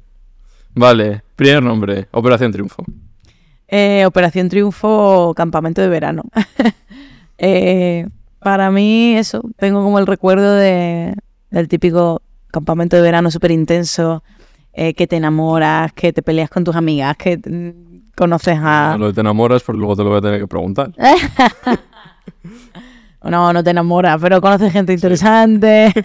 Speaker 2: Vale, primer nombre, Operación Triunfo.
Speaker 1: Eh, Operación Triunfo, campamento de verano. Eh, para mí, eso, tengo como el recuerdo de, del típico campamento de verano súper intenso, eh, que te enamoras, que te peleas con tus amigas, que mm, conoces a...
Speaker 2: Lo de te enamoras, porque luego te lo voy a tener que preguntar.
Speaker 1: No, no te enamoras, pero conoces gente interesante.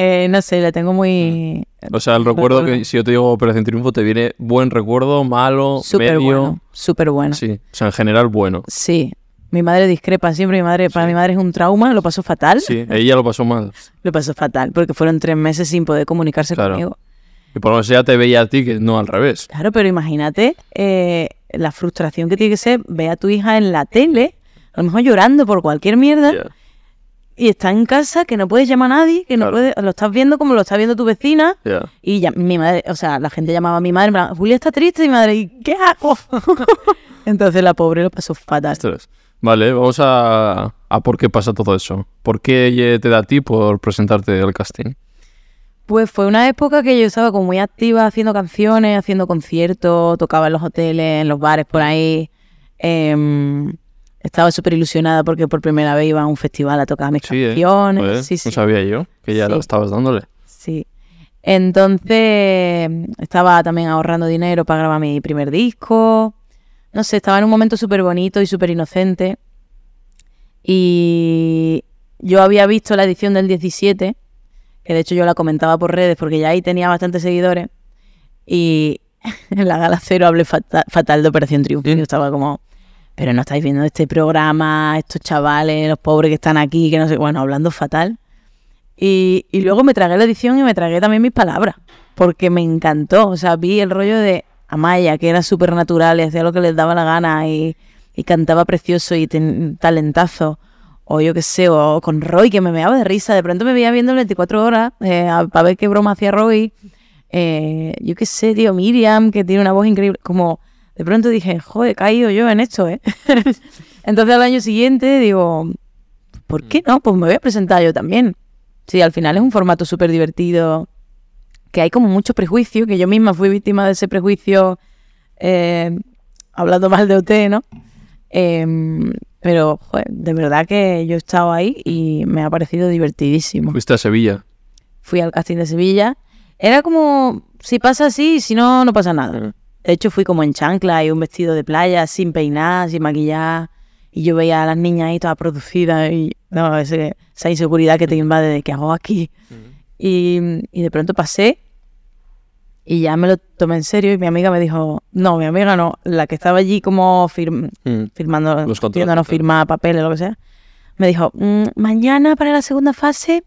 Speaker 1: Eh, no sé, le tengo muy...
Speaker 2: O sea, el recuerdo que si yo te digo Operación Triunfo, te viene buen recuerdo, malo,
Speaker 1: Súper
Speaker 2: medio.
Speaker 1: bueno, súper bueno.
Speaker 2: Sí, o sea, en general bueno.
Speaker 1: Sí, mi madre discrepa siempre, mi madre, para mi madre es un trauma, lo pasó fatal,
Speaker 2: Sí, ella lo pasó mal.
Speaker 1: lo pasó fatal, porque fueron tres meses sin poder comunicarse
Speaker 2: Claro.
Speaker 1: conmigo.
Speaker 2: Y por lo menos ella te veía a ti, que no al revés.
Speaker 1: Claro, pero imagínate eh, la frustración que tiene que ser ver a tu hija en la tele, a lo mejor llorando por cualquier mierda,
Speaker 2: Ya.
Speaker 1: y está en casa, que no puedes llamar a nadie, que no
Speaker 2: Claro.
Speaker 1: puedes, lo estás viendo como lo está viendo tu vecina,
Speaker 2: Ya.
Speaker 1: y ya, mi madre, o sea, la gente llamaba a mi madre, Julia está triste, y mi madre, ¿y qué hago? Entonces la pobre lo pasó fatal.
Speaker 2: Esto es. Vale, vamos a, a por qué pasa todo eso. ¿Por qué te da a ti por presentarte al casting?
Speaker 1: Pues fue una época que yo estaba como muy activa haciendo canciones, haciendo conciertos, tocaba en los hoteles, en los bares por ahí. Em, estaba súper ilusionada porque por primera vez iba a un festival a tocar mis
Speaker 2: Sí, ¿eh?
Speaker 1: canciones.
Speaker 2: Joder,
Speaker 1: sí, sí,
Speaker 2: No sabía yo que ya lo estabas dándole.
Speaker 1: sí. Entonces estaba también ahorrando dinero para grabar mi primer disco. No sé, estaba en un momento súper bonito y súper inocente. Y yo había visto la edición del 17, que de hecho yo la comentaba por redes porque ya ahí tenía bastantes seguidores. Y en la gala cero hablé fata- fatal de Operación Triunfo. Yo estaba como, pero no estáis viendo este programa, estos chavales, los pobres que están aquí, que no sé, bueno, hablando fatal. Y, y luego me tragué la edición y me tragué también mis palabras, porque me encantó. O sea, vi el rollo de Amaya, que era súper natural y hacía lo que les daba la gana y, y cantaba precioso y ten- talentazo. O yo qué sé, o con Roy, que me meaba de risa. De pronto me veía viendo 24 horas para ver qué broma hacía Roy. Eh, yo qué sé, tío, Miriam, que tiene una voz increíble. Como de pronto dije, joder, he caído yo en esto, ¿eh? Entonces al año siguiente digo, ¿por qué no? Pues me voy a presentar yo también. Sí, al final es un formato súper divertido, que hay como mucho prejuicio, que yo misma fui víctima de ese prejuicio eh, hablando mal de OT, ¿no? Em, pero, joder, de verdad que yo he estado ahí y me ha parecido divertidísimo.
Speaker 2: Fuiste a Sevilla.
Speaker 1: Fui al casting de Sevilla. Era como, si pasa así, si no, no pasa nada.
Speaker 2: Mm.
Speaker 1: De hecho, fui como en chancla y un vestido de playa, sin peinar, sin maquillar. Y yo veía a las niñas ahí todas producidas y no, ese- esa inseguridad que te invade de qué hago aquí. Y, y de pronto pasé y ya me lo tomé en serio y mi amiga me dijo, no, mi amiga no, la que estaba allí como firm-
Speaker 2: Mm.
Speaker 1: firmando, firmar papeles, lo que sea, me dijo, "Mm, mañana para la segunda fase,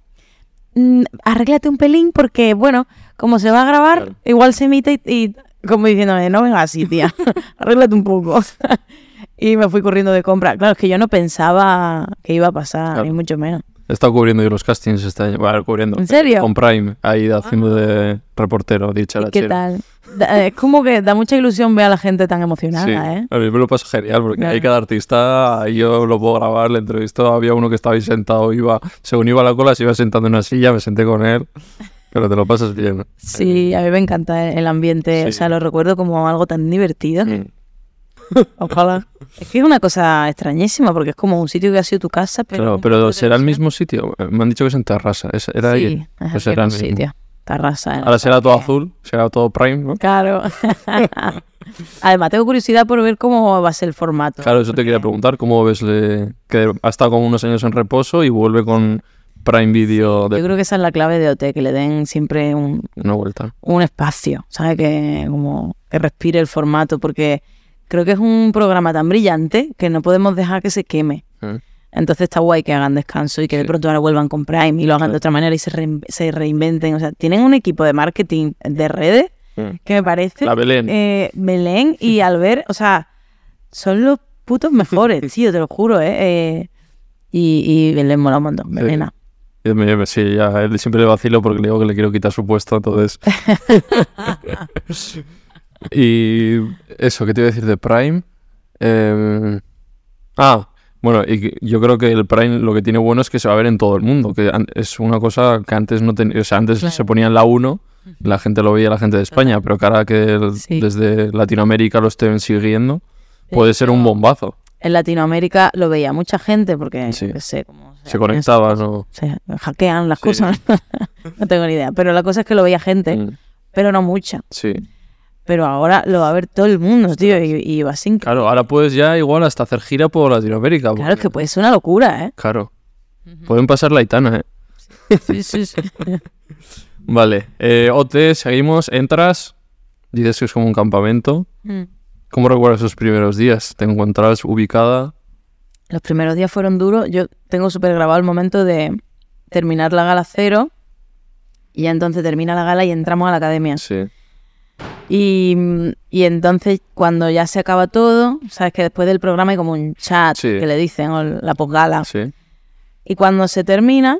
Speaker 1: mm, arréglate un pelín porque, bueno, como se va a grabar,
Speaker 2: Claro.
Speaker 1: igual se emite y, y como diciéndome, no vengas así, tía, arréglate un poco. y me fui corriendo de compra. Claro, es que yo no pensaba que iba a pasar,
Speaker 2: Claro.
Speaker 1: ni mucho menos.
Speaker 2: He estado cubriendo yo los castings este año. Bueno, cubriendo.
Speaker 1: ¿En serio?
Speaker 2: Con Prime, ahí haciendo de reportero, dicha
Speaker 1: ¿Y
Speaker 2: la
Speaker 1: ¿Qué tal? Es como que da mucha ilusión ver a la gente tan emocionada,
Speaker 2: Sí,
Speaker 1: ¿eh?
Speaker 2: a mí me lo paso genial porque
Speaker 1: Claro.
Speaker 2: hay cada artista, yo lo puedo grabar, le entrevisto, había uno que estaba ahí sentado, iba, según iba a la cola, se iba sentando en una silla, me senté con él, pero te lo pasas bien.
Speaker 1: Sí, a mí me encanta el ambiente, o
Speaker 2: Sí.
Speaker 1: sea, lo recuerdo como algo tan divertido.
Speaker 2: Mm.
Speaker 1: Ojalá. Es que es una cosa extrañísima porque es como un sitio que ha sido tu casa, pero...
Speaker 2: Claro, pero será el mismo sitio. Me han dicho que es en Terrassa. es- era ahí.
Speaker 1: Sí, es
Speaker 2: Pues
Speaker 1: el
Speaker 2: será el
Speaker 1: mismo sitio. Tarrasa. en
Speaker 2: Ahora será todo azul, será todo Prime, ¿no?
Speaker 1: Claro. Además, tengo curiosidad por ver cómo va a ser el formato.
Speaker 2: Claro, eso te quería preguntar. ¿Cómo ves le- que ha estado como unos años en reposo y vuelve con Prime Video
Speaker 1: Yo
Speaker 2: de
Speaker 1: creo que esa es la clave de OT, que le den siempre un,
Speaker 2: una vuelta.
Speaker 1: un espacio, ¿sabes? Que como que respire el formato, porque creo que es un programa tan brillante que no podemos dejar que se queme.
Speaker 2: Mm.
Speaker 1: Entonces está guay que hagan descanso y que de pronto ahora vuelvan con Prime y lo hagan de otra manera y se, se reinventen. O sea, tienen un equipo de marketing de redes
Speaker 2: Mm.
Speaker 1: que me parece...
Speaker 2: La Belén.
Speaker 1: eh, Belén y Albert, o sea, son los putos mejores, tío, te lo juro, ¿eh? Eh, y, y Belén mola un montón, Belena.
Speaker 2: Sí, ya, él siempre le vacilo porque le digo que le quiero quitar su puesto, entonces... y eso, ¿qué te iba a decir de Prime? Eh, Ah, bueno, y yo creo que el Prime lo que tiene bueno es que se va a ver en todo el mundo, que es una cosa que antes no tenía, o sea, antes
Speaker 1: Claro.
Speaker 2: se ponía en la 1, la gente lo veía la gente de España, pero que ahora que el-
Speaker 1: Sí.
Speaker 2: desde Latinoamérica lo estén siguiendo, puede ser un bombazo.
Speaker 1: En Latinoamérica lo veía mucha gente porque,
Speaker 2: Sí.
Speaker 1: yo qué sé, como
Speaker 2: Se conectaba, ¿no?
Speaker 1: se hackean las
Speaker 2: Sí.
Speaker 1: cosas, no tengo ni idea. Pero la cosa es que lo veía gente,
Speaker 2: Mm,
Speaker 1: pero no mucha.
Speaker 2: Sí.
Speaker 1: Pero ahora lo va a ver todo el mundo, tío, y, y va sin...
Speaker 2: Claro, ahora puedes ya igual hasta hacer gira por Latinoamérica.
Speaker 1: Claro, es
Speaker 2: porque-
Speaker 1: que puede ser una locura, ¿eh?
Speaker 2: Claro. Pueden pasar la itana, ¿eh?
Speaker 1: Sí, sí, sí.
Speaker 2: Vale. Eh, OT, seguimos. Entras. Dices que es como un campamento.
Speaker 1: Mm.
Speaker 2: ¿Cómo recuerdas esos primeros días? ¿Te encuentras ubicada?
Speaker 1: Los primeros días fueron duros. Yo tengo súper grabado el momento de terminar la gala cero. Y ya entonces termina la gala y entramos a la academia.
Speaker 2: Sí.
Speaker 1: Y, y entonces cuando ya se acaba todo, sabes que después del programa hay como un chat
Speaker 2: Sí.
Speaker 1: que le dicen, o la posgala.
Speaker 2: Sí.
Speaker 1: Y cuando se termina,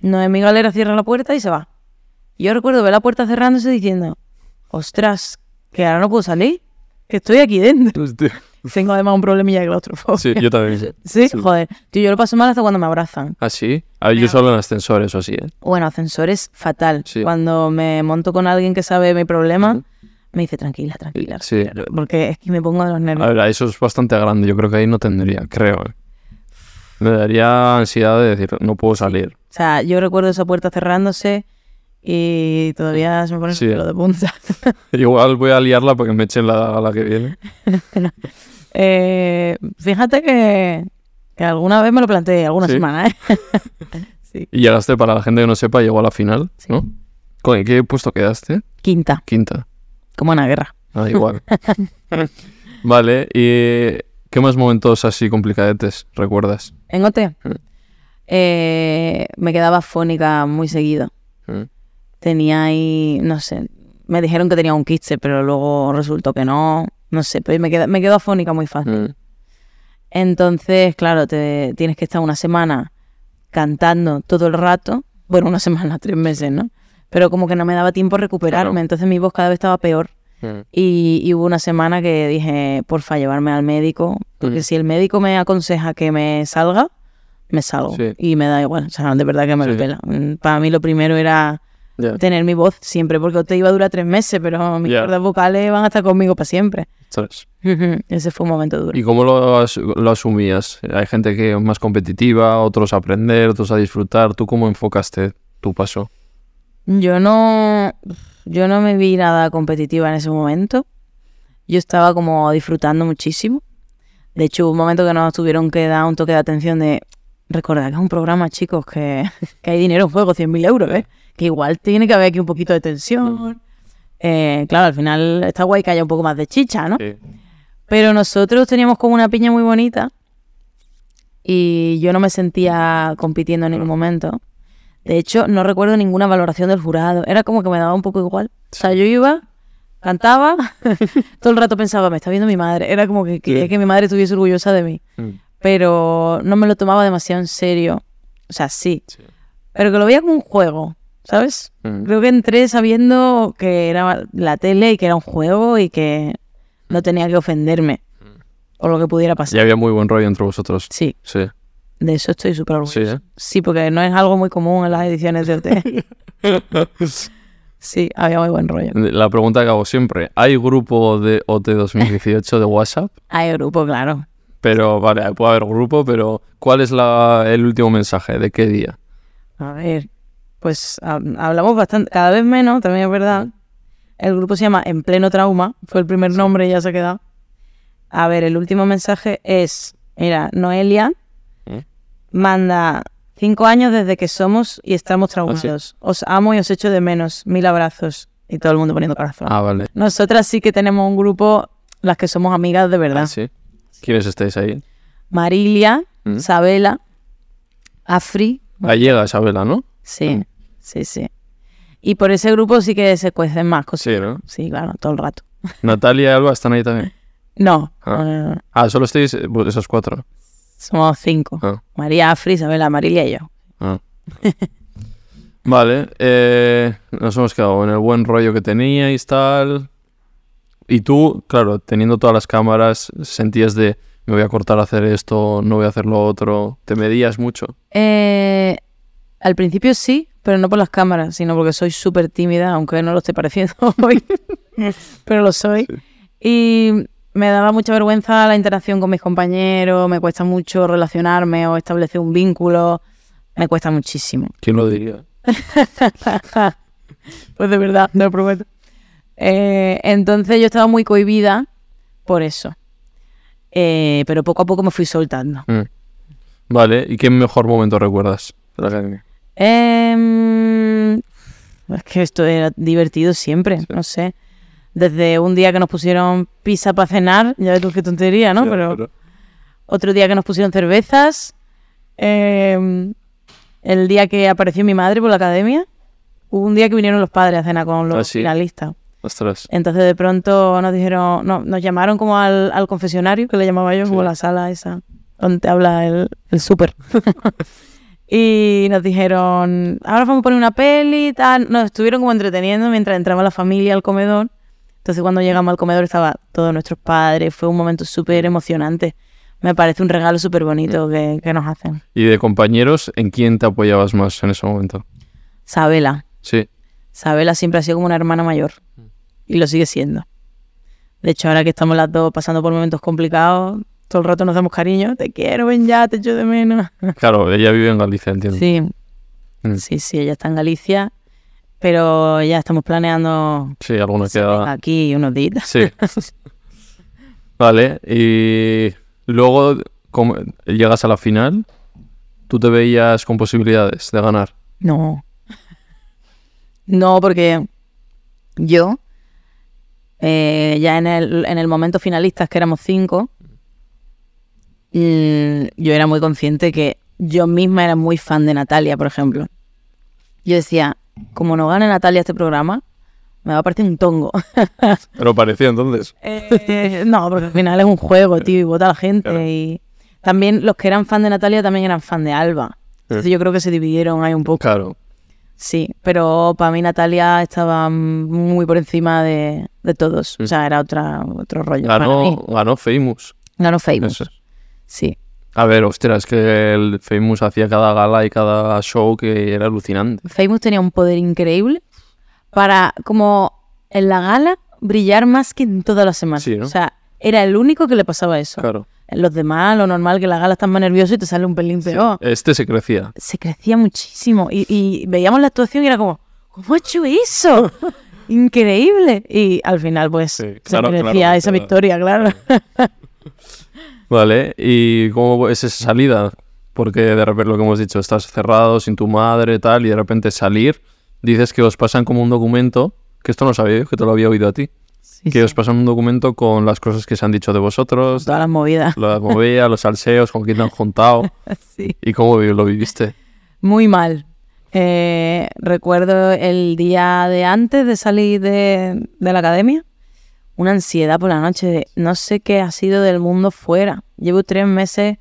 Speaker 1: Noemí Galera cierra la puerta y se va. Yo recuerdo ver la puerta cerrándose diciendo, ostras, que ahora no puedo salir, que estoy aquí dentro. Tengo además un problemilla de claustrofobia.
Speaker 2: Sí, yo también.
Speaker 1: Sí,
Speaker 2: Sí.
Speaker 1: joder. Tío, yo lo paso mal hasta cuando me abrazan.
Speaker 2: ¿Ah, sí? Ah, yo solo en ascensores o así, ¿eh?
Speaker 1: Bueno, ascensores fatal.
Speaker 2: Sí.
Speaker 1: Cuando me monto con alguien que sabe mi problema,
Speaker 2: Ujú.
Speaker 1: Me dice tranquila, tranquila.
Speaker 2: Sí.
Speaker 1: tranquila", Porque es que me pongo de los
Speaker 2: A
Speaker 1: nervios.
Speaker 2: ver, eso es bastante grande. Yo creo que ahí no tendría, creo. ¿eh? Me daría ansiedad de decir, no puedo salir.
Speaker 1: O sea, yo recuerdo esa puerta cerrándose y todavía se me pone
Speaker 2: Sí.
Speaker 1: el pelo de punta.
Speaker 2: Igual voy a liarla porque me echen la, la que viene.
Speaker 1: Eh, fíjate que, que alguna vez me lo planteé, alguna
Speaker 2: ¿Sí?
Speaker 1: semana, ¿eh? sí.
Speaker 2: Y llegaste, para la gente que no sepa, llegó a la final. ¿no? ¿Con qué puesto quedaste?
Speaker 1: Quinta,
Speaker 2: Quinta.
Speaker 1: Como una guerra.
Speaker 2: Ah, igual. vale, ¿y qué más momentos así complicadetes recuerdas?
Speaker 1: En OT
Speaker 2: Mm.
Speaker 1: eh, me quedaba fónica muy seguido.
Speaker 2: Mm.
Speaker 1: Tenía ahí, no sé, me dijeron que tenía un quiste, pero luego resultó que no. No sé, pero me quedo, me quedo afónica muy fácil.
Speaker 2: Mm.
Speaker 1: Entonces, claro, te tienes que estar una semana cantando todo el rato. Bueno, una semana, tres meses, ¿no? Pero como que no me daba tiempo a recuperarme.
Speaker 2: Claro.
Speaker 1: Entonces mi voz cada vez estaba peor.
Speaker 2: Mm.
Speaker 1: Y, y hubo una semana que dije, porfa, llevarme al médico. Porque
Speaker 2: Mm.
Speaker 1: si el médico me aconseja que me salga, me salgo.
Speaker 2: Sí.
Speaker 1: Y me da igual. O sea, de verdad que me lo
Speaker 2: Sí.
Speaker 1: pela. Mm, Para mí lo primero era
Speaker 2: Ya.
Speaker 1: tener mi voz siempre, porque te iba a durar tres meses, pero mis
Speaker 2: Ya.
Speaker 1: cuerdas vocales van a estar conmigo para siempre.
Speaker 2: ¿Sabes?
Speaker 1: Ese fue un momento duro.
Speaker 2: ¿Y cómo lo, as- lo asumías? Hay gente que es más competitiva, otros a aprender, otros a disfrutar. ¿Tú cómo enfocaste tu paso?
Speaker 1: Yo no, yo no me vi nada competitiva en ese momento. Yo estaba como disfrutando muchísimo. De hecho, hubo un momento que nos tuvieron que dar un toque de atención de recordad que es un programa, chicos, que, que hay dinero en juego, 100.000 euros, ¿eh? Que igual tiene que haber aquí un poquito de tensión. Eh, claro, al final está guay que haya un poco más de chicha, ¿no? Pero nosotros teníamos como una piña muy bonita y yo no me sentía compitiendo en ningún momento. De hecho, no recuerdo ninguna valoración del jurado. Era como que me daba un poco igual. O sea, yo iba, cantaba, todo el rato pensaba, me está viendo mi madre. Era como que quería que mi madre estuviese orgullosa de mí.
Speaker 2: Mm.
Speaker 1: Pero no me lo tomaba demasiado en serio. O sea, sí.
Speaker 2: Sí.
Speaker 1: Pero que lo veía como un juego, ¿sabes?
Speaker 2: Mm.
Speaker 1: Creo que entré sabiendo que era la tele y que era un juego y que no tenía que ofenderme por lo que pudiera pasar.
Speaker 2: Y había muy buen rollo entre vosotros.
Speaker 1: Sí,
Speaker 2: Sí.
Speaker 1: De eso estoy súper orgullosa.
Speaker 2: Sí, ¿eh?
Speaker 1: Sí, porque no es algo muy común en las ediciones de OT. sí, había muy buen rollo.
Speaker 2: La pregunta que hago siempre, ¿hay grupo de OT 2018 de WhatsApp?
Speaker 1: Hay grupo, claro.
Speaker 2: Pero, vale, puede haber grupo, pero ¿cuál es la, el último mensaje? ¿De qué día?
Speaker 1: A ver, pues ha- hablamos bastante, cada vez menos, también es verdad. El grupo se llama En Pleno Trauma, fue el primer nombre y ya se ha quedado. A ver, el último mensaje es, mira, Noelia. Manda Cinco años desde que somos y estamos traumados. Os amo y os echo de menos. Mil abrazos. Y todo el mundo poniendo corazón.
Speaker 2: Ah, vale.
Speaker 1: Nosotras sí que tenemos un grupo, las que somos amigas de verdad.
Speaker 2: Ah, sí. ¿Quiénes estáis ahí?
Speaker 1: Marilia,
Speaker 2: Mm.
Speaker 1: Sabela, Afri.
Speaker 2: Gallega, Isabela, ¿no?
Speaker 1: Sí, sí, sí. Y por ese grupo sí que se cuecen más cosas.
Speaker 2: Sí, ¿no?
Speaker 1: Sí, claro, todo el rato.
Speaker 2: Natalia y Alba están ahí también.
Speaker 1: No,
Speaker 2: Ah.
Speaker 1: no, no, no.
Speaker 2: Ah, solo estáis eh, esos cuatro.
Speaker 1: Somos cinco.
Speaker 2: Ah,
Speaker 1: María, Afri, Isabela, Marilia y yo.
Speaker 2: ah. vale, eh, nos hemos quedado en el buen rollo que teníais, tal. Y tú, claro, teniendo todas las cámaras, sentías de me voy a cortar a hacer esto, no voy a hacer lo otro. ¿Te medías mucho?
Speaker 1: Eh, al principio sí, pero no por las cámaras, sino porque soy súper tímida, aunque no lo esté pareciendo hoy, pero lo soy. Y me daba mucha vergüenza la interacción con mis compañeros, me cuesta mucho relacionarme o establecer un vínculo, me cuesta muchísimo.
Speaker 2: ¿Quién lo diría?
Speaker 1: pues de verdad, te lo prometo. Eh, entonces yo estaba muy cohibida por eso. Eh, pero poco a poco me fui soltando.
Speaker 2: Mm. Vale, ¿y qué mejor momento recuerdas de la academia?
Speaker 1: Em, es que esto era divertido siempre, no sé. Desde un día que nos pusieron pizza para cenar, ya ves tú qué tontería, ¿no?
Speaker 2: Ya,
Speaker 1: Pero otro día que nos pusieron cervezas. em, el día que apareció mi madre por la academia. Hubo un día que vinieron los padres a cenar con los
Speaker 2: Ah, sí.
Speaker 1: finalistas.
Speaker 2: Ostras.
Speaker 1: Entonces de pronto nos dijeron, no, nos llamaron como al, al confesionario, que le llamaba yo, como
Speaker 2: Sí.
Speaker 1: la sala esa, donde te habla el, el súper. y nos dijeron, ahora vamos a poner una peli y tal. Nos estuvieron como entreteniendo mientras entraba la familia al comedor. Entonces cuando llegamos al comedor estaba todos nuestros padres, fue un momento súper emocionante. Me parece un regalo súper bonito que, que nos hacen.
Speaker 2: ¿Y de compañeros, en quién te apoyabas más en ese momento?
Speaker 1: Sabela,
Speaker 2: Sí.
Speaker 1: Sabela siempre ha sido como una hermana mayor y lo sigue siendo. De hecho, ahora que estamos las dos pasando por momentos complicados, todo el rato nos damos cariño. Te quiero, ven ya, te echo de menos.
Speaker 2: Claro, ella vive en Galicia, entiendo.
Speaker 1: Sí,
Speaker 2: Mm.
Speaker 1: sí, sí, ella está en Galicia, pero ya estamos planeando
Speaker 2: Sí,
Speaker 1: venga
Speaker 2: queda.
Speaker 1: aquí unos días.
Speaker 2: Sí. vale, y luego como llegas a la final, ¿tú te veías con posibilidades de ganar?
Speaker 1: No. No, porque yo, eh, ya en el, en el momento finalistas, que éramos cinco, mm, yo era muy consciente que yo misma era muy fan de Natalia, por ejemplo. Yo decía, como no gane Natalia este programa, me va a parecer un tongo.
Speaker 2: Pero parecía entonces.
Speaker 1: Eh, no, porque al final es un juego, tío, y vota la gente.
Speaker 2: Claro.
Speaker 1: Y también los que eran fan de Natalia también eran fan de Alba. Entonces yo creo que se dividieron ahí un poco.
Speaker 2: Claro.
Speaker 1: Sí, pero para mí Natalia estaba muy por encima de, de todos. O sea, era otra, otro rollo. para
Speaker 2: Ganó,
Speaker 1: mí.
Speaker 2: ganó Famous.
Speaker 1: Ganó Famous.
Speaker 2: Es.
Speaker 1: Sí.
Speaker 2: A ver, ostras, que el Famous hacía cada gala y cada show que era alucinante.
Speaker 1: Famous tenía un poder increíble para, como en la gala, brillar más que en todas las semanas.
Speaker 2: Sí, ¿no?
Speaker 1: O sea, era el único que le pasaba eso.
Speaker 2: Claro.
Speaker 1: Los demás, lo normal que en la gala estás más nervioso y te sale un pelín peor.
Speaker 2: Este se crecía.
Speaker 1: Se crecía muchísimo. Y, y veíamos la actuación y era como, ¿cómo ha hecho eso? Increíble. Y al final, pues,
Speaker 2: Sí,
Speaker 1: se
Speaker 2: claro,
Speaker 1: merecía
Speaker 2: claro,
Speaker 1: esa
Speaker 2: claro.
Speaker 1: victoria, claro.
Speaker 2: Vale, ¿y cómo es esa salida? Porque de repente lo que hemos dicho, estás cerrado sin tu madre tal, y de repente salir, dices que os pasan como un documento, que esto no sabía yo, que te lo había oído a ti,
Speaker 1: Sí,
Speaker 2: que
Speaker 1: sí.
Speaker 2: os pasan un documento con las cosas que se han dicho de vosotros,
Speaker 1: Todas las movidas.
Speaker 2: la movida, los salseos, con quién te han juntado,
Speaker 1: Sí.
Speaker 2: y cómo lo viviste.
Speaker 1: Muy mal. Eh, recuerdo el día de antes de salir de, de la academia, una ansiedad por la noche de no sé qué ha sido del mundo fuera. Llevo tres meses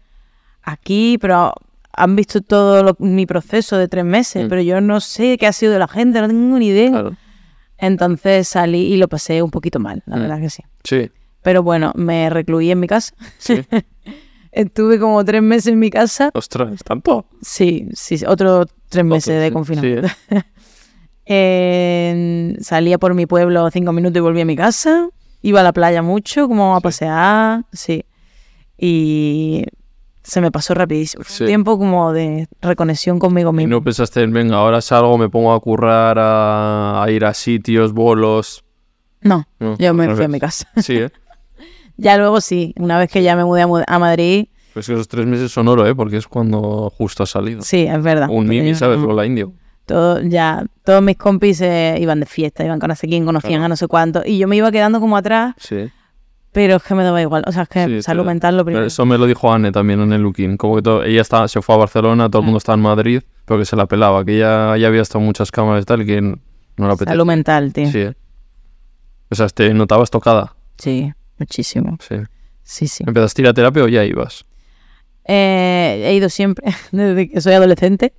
Speaker 1: aquí, pero han visto todo lo- mi proceso de tres meses,
Speaker 2: Mm.
Speaker 1: pero yo no sé qué ha sido de la gente, no tengo ni idea.
Speaker 2: Claro.
Speaker 1: Entonces salí y lo pasé un poquito mal, la
Speaker 2: Mm.
Speaker 1: verdad que sí.
Speaker 2: Sí,
Speaker 1: Pero bueno, me recluí en mi casa.
Speaker 2: sí.
Speaker 1: Estuve como tres meses en mi casa.
Speaker 2: Ostras, ¿tanto?
Speaker 1: Sí, sí, otros tres meses
Speaker 2: Otro,
Speaker 1: de
Speaker 2: sí,
Speaker 1: confinamiento.
Speaker 2: sí, ¿eh?
Speaker 1: Eh, salía por mi pueblo cinco minutos y volví a mi casa. Iba a la playa mucho, como a pasear, sí. Y se me pasó rapidísimo. Fue
Speaker 2: Sí.
Speaker 1: Un tiempo como de reconexión conmigo
Speaker 2: Y
Speaker 1: mismo.
Speaker 2: no pensaste en, venga, ahora salgo, me pongo a currar, a, a ir a sitios, bolos.
Speaker 1: No,
Speaker 2: No,
Speaker 1: yo me fui a mi casa.
Speaker 2: Sí, ¿eh?
Speaker 1: ya luego sí, una vez que ya me mudé a, a Madrid,
Speaker 2: Pues que esos tres meses son oro, ¿eh? Porque es cuando justo ha salido.
Speaker 1: Sí, es verdad.
Speaker 2: Un mimi, ¿sabes? Lola Indio.
Speaker 1: Todo, ya, todos mis compis eh, iban de fiesta, iban con no sé quién, conocían
Speaker 2: Claro.
Speaker 1: a no sé cuánto. Y yo me iba quedando como atrás,
Speaker 2: Sí.
Speaker 1: pero es que me daba igual. O sea, es que
Speaker 2: Sí,
Speaker 1: salud mental lo
Speaker 2: Pero
Speaker 1: primero.
Speaker 2: Eso me lo dijo Anne también en el Looking. Como que todo- ella estaba, se fue a Barcelona, todo el
Speaker 1: Mm.
Speaker 2: mundo estaba en Madrid, pero que se la pelaba, que ya, ya había estado en muchas cámaras y tal, y que no la apetecía.
Speaker 1: Salud mental, tío.
Speaker 2: Sí,
Speaker 1: Sí,
Speaker 2: ¿eh? O sea, te notabas tocada.
Speaker 1: muchísimo.
Speaker 2: Sí.
Speaker 1: Sí, sí.
Speaker 2: ¿Empezaste a ir a terapia o ya ibas?
Speaker 1: Eh, he ido siempre, desde que soy adolescente,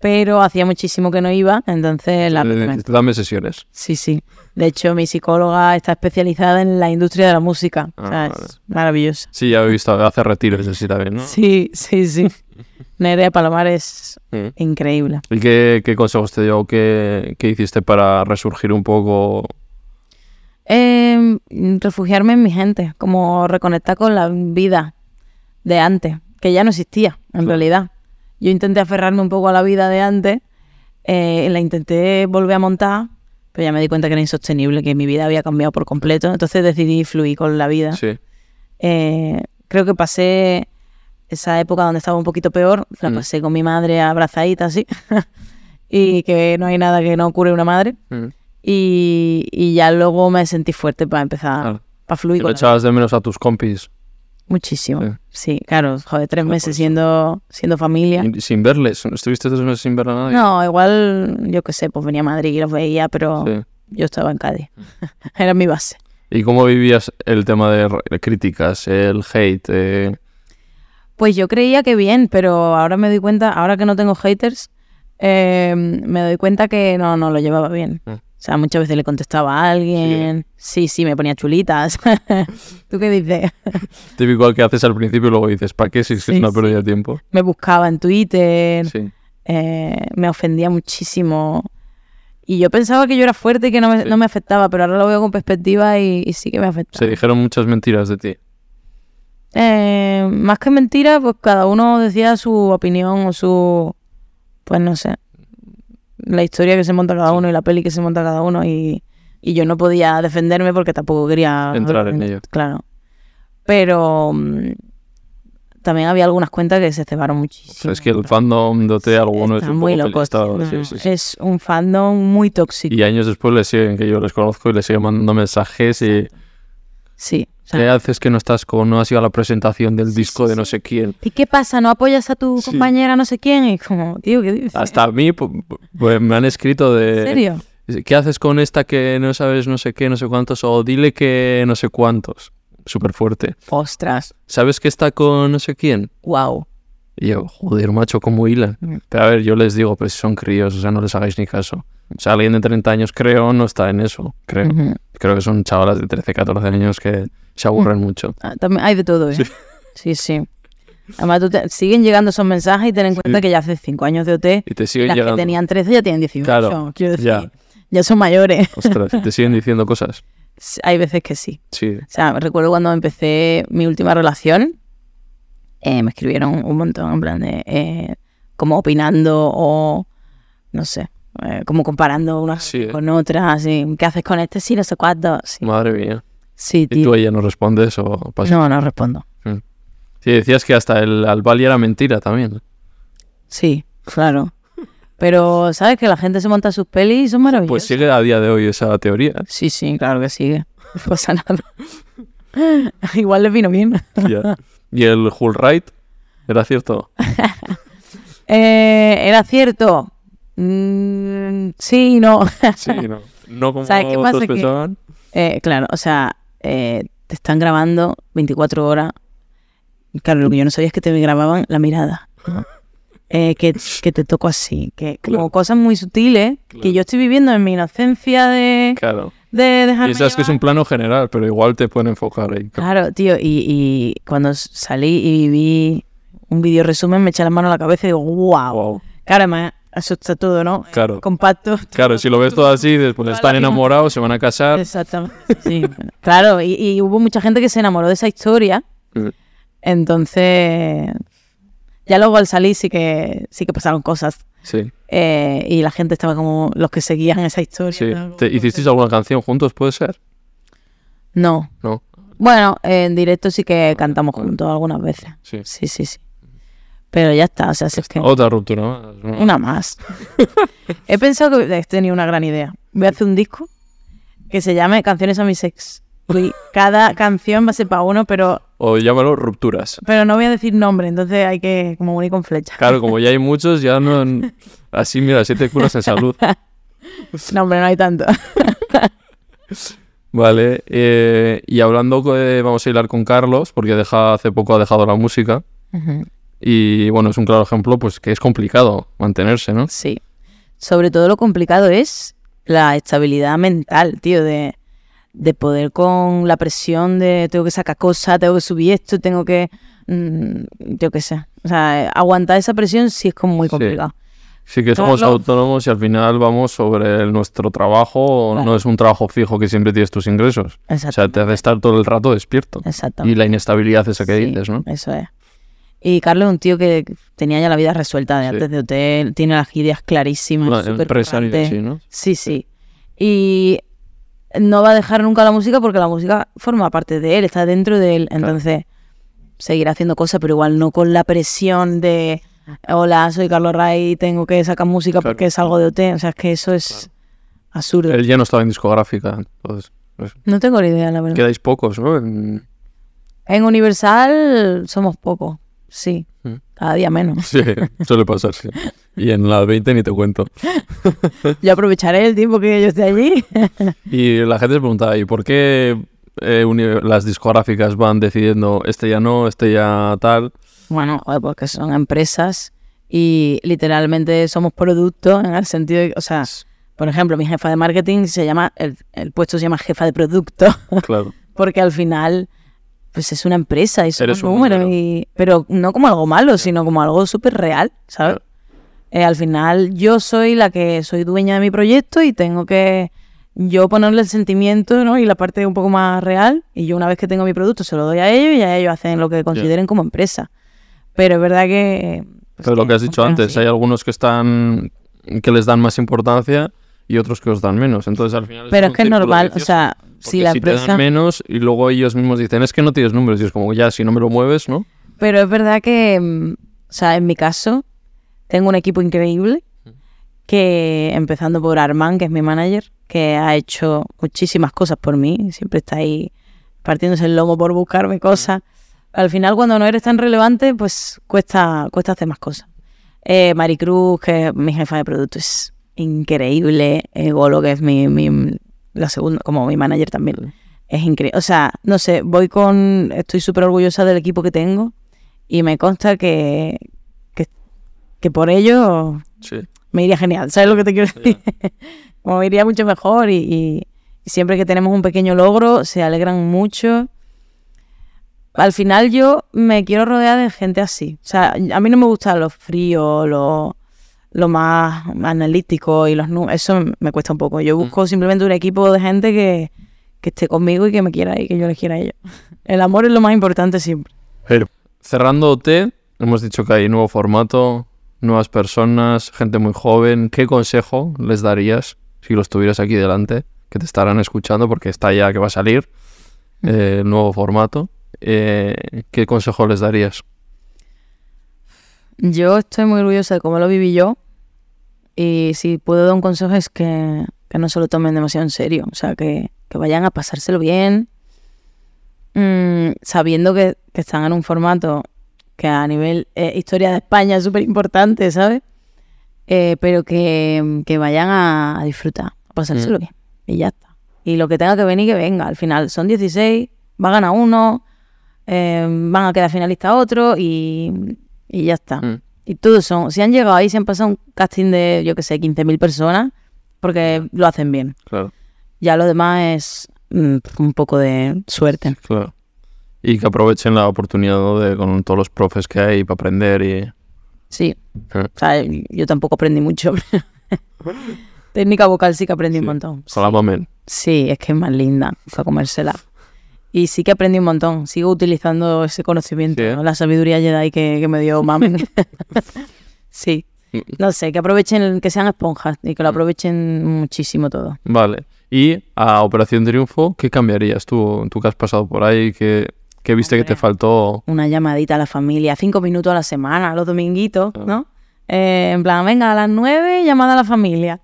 Speaker 1: pero hacía muchísimo que no iba, entonces la
Speaker 2: Dame sesiones.
Speaker 1: Sí, sí. De hecho, mi psicóloga está especializada en la industria de la música. o sea,
Speaker 2: Ah, vale.
Speaker 1: es maravillosa.
Speaker 2: Sí, ya he visto, hace retiros así también, ¿no?
Speaker 1: Sí, sí, sí. Nerea Palomar es
Speaker 2: Mm.
Speaker 1: increíble.
Speaker 2: ¿Y qué, qué consejos te dio? ¿Qué, ¿Qué hiciste para resurgir un poco?
Speaker 1: Eh, refugiarme en mi gente, como reconectar con la vida de antes, que ya no existía, en realidad. Yo intenté aferrarme un poco a la vida de antes, eh, la intenté volver a montar, pero ya me di cuenta que era insostenible, que mi vida había cambiado por completo. Entonces decidí fluir con la vida.
Speaker 2: Sí.
Speaker 1: Eh, creo que pasé esa época donde estaba un poquito peor, la
Speaker 2: Mm.
Speaker 1: pasé con mi madre abrazadita así, y que no hay nada que no cure una madre.
Speaker 2: Mm.
Speaker 1: Y, y ya luego me sentí fuerte para empezar,
Speaker 2: Claro.
Speaker 1: para
Speaker 2: ¿Y
Speaker 1: fluir
Speaker 2: no
Speaker 1: con la-
Speaker 2: echabas de menos a tus compis
Speaker 1: muchísimo.
Speaker 2: Sí.
Speaker 1: Sí. claro, joder, tres meses siendo, siendo familia.
Speaker 2: sin verles? ¿Estuviste tres meses sin ver a nadie?
Speaker 1: No, igual, yo qué sé, pues venía a Madrid y los veía, pero
Speaker 2: Sí.
Speaker 1: yo estaba en Cádiz. Era mi base.
Speaker 2: ¿Y cómo vivías el tema de críticas, el hate? eh?
Speaker 1: Pues yo creía que bien, pero ahora me doy cuenta, ahora que no tengo haters, eh, me doy cuenta que no, no lo llevaba bien.
Speaker 2: Mm.
Speaker 1: O sea, muchas veces le contestaba a alguien. Sí, sí, me ponía chulitas. ¿Tú qué dices?
Speaker 2: Típico al que haces al principio y luego dices, ¿para qué si es
Speaker 1: Sí,
Speaker 2: una pérdida de tiempo?
Speaker 1: Me buscaba en Twitter,
Speaker 2: Sí.
Speaker 1: eh, me ofendía muchísimo. Y yo pensaba que yo era fuerte y que no me,
Speaker 2: Sí.
Speaker 1: no me afectaba, pero ahora lo veo con perspectiva y, y sí que me afecta.
Speaker 2: Se dijeron muchas mentiras de ti.
Speaker 1: Eh, más que mentira, pues cada uno decía su opinión o su, pues no sé, la historia que se monta cada uno y la peli que se monta cada uno y, y yo no podía defenderme porque tampoco quería
Speaker 2: Entrar en ello.
Speaker 1: Claro. Pero mm, también había algunas cuentas que se cebaron
Speaker 2: O
Speaker 1: muchísimo.
Speaker 2: sea, es que el fandom de OT alguno es un
Speaker 1: muy
Speaker 2: sí, sí, sí.
Speaker 1: Es un fandom muy tóxico.
Speaker 2: Y años después le siguen, que yo les conozco y les siguen mandando mensajes y...
Speaker 1: Sí. O sea,
Speaker 2: ¿Qué haces que no estás con, no has ido a la presentación del disco
Speaker 1: sí,
Speaker 2: de no sé quién?
Speaker 1: ¿Y qué pasa? ¿No apoyas a tu
Speaker 2: Sí.
Speaker 1: compañera no sé quién? Y como, tío, ¿qué dices?
Speaker 2: Hasta a mí pu- pu- pues, me han escrito de...
Speaker 1: ¿En serio?
Speaker 2: ¿Qué haces con esta que no sabes no sé qué, no sé cuántos? O dile que no sé cuántos. Súper fuerte.
Speaker 1: Ostras.
Speaker 2: ¿Sabes que está con no sé quién?
Speaker 1: Wow.
Speaker 2: Y yo, joder, macho, ¿cómo hilan?
Speaker 1: Mm.
Speaker 2: Pero a ver, yo les digo, pero si son críos, o sea, no les hagáis ni caso. O sea, alguien de 30 años, creo, no está en eso, creo. Creo que son chavalas de 13, 14 años que se aburren mucho.
Speaker 1: Ah, también hay de todo, ¿eh?
Speaker 2: Sí.
Speaker 1: Sí, sí. Además, tú te- siguen llegando esos mensajes y ten en cuenta que ya hace 5 años de OT.
Speaker 2: Y te siguen
Speaker 1: Las
Speaker 2: llegando.
Speaker 1: que tenían 13 ya tienen 18.
Speaker 2: Claro,
Speaker 1: quiero decir,
Speaker 2: ya.
Speaker 1: ya. son mayores.
Speaker 2: Ostras, te siguen diciendo cosas.
Speaker 1: Hay veces que sí.
Speaker 2: Sí.
Speaker 1: O sea, recuerdo cuando empecé mi última relación, eh, me escribieron un montón, en plan de, eh, como opinando o, no sé, eh, como comparando unas
Speaker 2: Sí, ¿eh?
Speaker 1: con otras, así, ¿qué haces con este? Sí, no sé cuánto. Sí,
Speaker 2: Madre mía.
Speaker 1: Sí
Speaker 2: ¿Y tú a ella no respondes o pasa?
Speaker 1: No, no respondo.
Speaker 2: Sí, decías que hasta el Albali era mentira también.
Speaker 1: Sí, claro. Pero, ¿sabes? Que la gente se monta sus pelis y son maravillosas.
Speaker 2: Pues sigue a día de hoy esa teoría.
Speaker 1: Sí, sí, claro que sigue. No pasa nada. Igual le vino bien.
Speaker 2: ¿Y el Hull Right? ¿Era cierto?
Speaker 1: Eh, ¿Era cierto? Mm, sí y no.
Speaker 2: Sí, no. No como
Speaker 1: ¿Sabes qué pasa?
Speaker 2: todos
Speaker 1: Que-
Speaker 2: pensaban.
Speaker 1: Eh, claro, o sea, eh, te están grabando 24 horas. Claro, lo que yo no sabía es que te grababan la mirada. Eh, que, que te toco así, que como cosas muy sutiles
Speaker 2: Claro.
Speaker 1: que yo estoy viviendo en mi inocencia de,
Speaker 2: Claro.
Speaker 1: de dejarme
Speaker 2: que es un plano general, pero igual te pueden enfocar ahí.
Speaker 1: Claro, tío, y, y cuando salí y vi un vídeo resumen me eché las manos a la cabeza y digo, wow.
Speaker 2: Wow.
Speaker 1: Claro, además, eso está todo, ¿no?
Speaker 2: Claro.
Speaker 1: Compacto.
Speaker 2: Claro, si lo ves todo así, después están enamorados, se van a casar.
Speaker 1: Exactamente. Sí, claro, y, y hubo mucha gente que se enamoró de esa historia.
Speaker 2: Mm.
Speaker 1: Entonces, ya luego al salir sí que sí que pasaron cosas.
Speaker 2: Sí,
Speaker 1: Eh, y la gente estaba como los que seguían esa historia.
Speaker 2: sí.
Speaker 1: estaban como
Speaker 2: ¿Te- ¿Hicisteis alguna canción juntos, puede ser?
Speaker 1: No,
Speaker 2: No.
Speaker 1: Bueno, en directo sí que cantamos juntos algunas veces.
Speaker 2: Sí.
Speaker 1: Sí, sí, sí. Pero ya está, o sea, si es que...
Speaker 2: Otra ruptura más. ¿no?
Speaker 1: Una más. He pensado que he tenido una gran idea. Voy a hacer un disco que se llame Canciones a mi sex. Y cada canción va a ser para uno, pero,
Speaker 2: O llámalo rupturas.
Speaker 1: pero no voy a decir nombre, entonces hay que como unir con flecha.
Speaker 2: Claro, como ya hay muchos, ya no... Así, mira, siete curas en salud.
Speaker 1: No, hombre, no hay tanto.
Speaker 2: Vale, eh, y hablando, de- vamos a hilar con Carlos, porque deja, hace poco ha dejado la música. Y bueno, es un claro ejemplo, pues que es complicado mantenerse, ¿no?
Speaker 1: Sí. Sobre todo lo complicado es la estabilidad mental, tío, de, de poder con la presión de tengo que sacar cosas, tengo que subir esto, tengo que... mm, yo qué sé. O sea, aguantar esa presión sí es como muy complicado.
Speaker 2: Sí que somos autónomos y al final vamos sobre nuestro trabajo,
Speaker 1: Claro.
Speaker 2: no es un trabajo fijo que siempre tienes tus ingresos. O sea, te hace estar todo el rato despierto.
Speaker 1: Exactamente.
Speaker 2: Y la inestabilidad esa que
Speaker 1: Sí,
Speaker 2: dices, ¿no?
Speaker 1: Eso es. Y Carlos es un tío que tenía ya la vida resuelta de
Speaker 2: Sí.
Speaker 1: antes de hotel, tiene las ideas clarísimas.
Speaker 2: Empresario así, ¿no?
Speaker 1: Sí, sí. Y no va a dejar nunca la música porque la música forma parte de él, está dentro de él. Entonces, seguirá haciendo cosas, pero igual no con la presión de, hola, soy Carlos Ray, tengo que sacar música
Speaker 2: Claro.
Speaker 1: porque salgo de OT. O sea, es que eso es absurdo.
Speaker 2: Él ya no estaba en discográfica, entonces pues,
Speaker 1: No tengo ni idea, la verdad.
Speaker 2: quedáis pocos, ¿no? En-
Speaker 1: En Universal somos pocos, sí.
Speaker 2: Mm.
Speaker 1: Cada día menos.
Speaker 2: Sí, suele pasar, sí. Y en la 20 ni te cuento.
Speaker 1: Yo aprovecharé el tiempo que yo esté allí.
Speaker 2: Y la gente se pregunta, ¿y por qué eh, las discográficas van decidiendo este ya no, este ya tal?
Speaker 1: Bueno, porque son empresas y literalmente somos productos en el sentido de, o sea, por ejemplo, mi jefa de marketing se llama, el, el puesto se llama jefa de producto,
Speaker 2: Claro.
Speaker 1: porque al final, pues es una empresa y son números,
Speaker 2: número.
Speaker 1: y, pero no como algo malo, sino como algo súper real, ¿sabes?
Speaker 2: Claro.
Speaker 1: Eh, al final yo soy la que soy dueña de mi proyecto y tengo que yo ponerle el sentimiento ¿no? y la parte un poco más real y yo una vez que tengo mi producto se lo doy a ellos y a ellos hacen lo que consideren como empresa. Pero es verdad que... pues,
Speaker 2: Pero lo que has dicho antes,
Speaker 1: así.
Speaker 2: hay algunos que están que les dan más importancia y otros que os dan menos. Entonces al final
Speaker 1: Pero es
Speaker 2: un
Speaker 1: que es normal, o
Speaker 2: vicioso,
Speaker 1: sea,
Speaker 2: porque
Speaker 1: si la
Speaker 2: te dan menos y luego ellos mismos dicen, es que no tienes números. Y es como, ya, si no me lo mueves, ¿no?
Speaker 1: Pero es verdad que, mm, o sea, en mi caso, tengo un equipo increíble que, empezando por Armand, que es mi manager, que ha hecho muchísimas cosas por mí, siempre está ahí partiéndose el lomo por buscarme cosas. Al final, cuando no eres tan relevante, pues cuesta, cuesta hacer más cosas. Eh, Maricruz, que es mi jefa de producto, es increíble. Eh, Golo, que es mi, mi- la segunda, como mi manager también. Es increíble. O sea, no sé, voy con. Estoy súper orgullosa del equipo que tengo y me consta que, que, que por ello
Speaker 2: Sí.
Speaker 1: me iría genial. ¿Sabes lo que te quiero decir? Como me iría mucho mejor y, y- y siempre que tenemos un pequeño logro se alegran mucho. Al final yo me quiero rodear de gente así. O sea, a mí no me gusta lo frío, lo, lo más analítico y los números. Eso me cuesta un poco. Yo busco simplemente un equipo de gente que, que esté conmigo y que me quiera y que yo les quiera a ellos. El amor es lo más importante siempre.
Speaker 2: Pero cerrando OT, hemos dicho que hay nuevo formato, nuevas personas, gente muy joven. ¿Qué consejo les darías si los tuvieras aquí delante? Que te estarán escuchando porque está ya que va a salir eh, el nuevo formato. Eh, ¿Qué consejo les darías?
Speaker 1: Yo estoy muy orgullosa de cómo lo viví yo. Y si puedo dar un consejo es que, que no se lo tomen demasiado en serio. O sea, que, que vayan a pasárselo bien. mm, sabiendo que, que están en un formato que a nivel eh, historia de España es súper importante, ¿sabes? Eh, pero que, que vayan a, a disfrutar, a pasárselo bien. Y ya está. Y lo que tenga que venir, que venga. Al final son 16, va a ganar uno, eh, van a quedar finalistas otro y, y ya está.
Speaker 2: Mm.
Speaker 1: Y todos son, si han llegado ahí, se han pasado un casting de, yo que sé, 15.000 personas, porque lo hacen bien.
Speaker 2: Claro,
Speaker 1: Ya lo demás es mm, un poco de suerte.
Speaker 2: claro. Y que aprovechen la oportunidad ¿no? de con todos los profes que hay para aprender y...
Speaker 1: Sí.
Speaker 2: Eh,
Speaker 1: O sea, yo tampoco aprendí mucho. Técnica vocal sí que aprendí un montón.
Speaker 2: Salamamen.
Speaker 1: Sí, es que es más linda para comérsela. Y sí que aprendí un montón. Sigo utilizando ese conocimiento,
Speaker 2: Sí, ¿eh?
Speaker 1: ¿no? la sabiduría Jedi que, que me dio mami. sí. No sé, que aprovechen, que sean esponjas y que lo aprovechen muchísimo todo.
Speaker 2: Vale. Y a Operación Triunfo, ¿qué cambiarías tú? Tú que has pasado por ahí, que, que viste que te faltó.
Speaker 1: Una llamadita a la familia, cinco minutos a la semana, los dominguitos,
Speaker 2: Ah.
Speaker 1: ¿no? Eh, en plan, venga, a las nueve, llamada a la familia.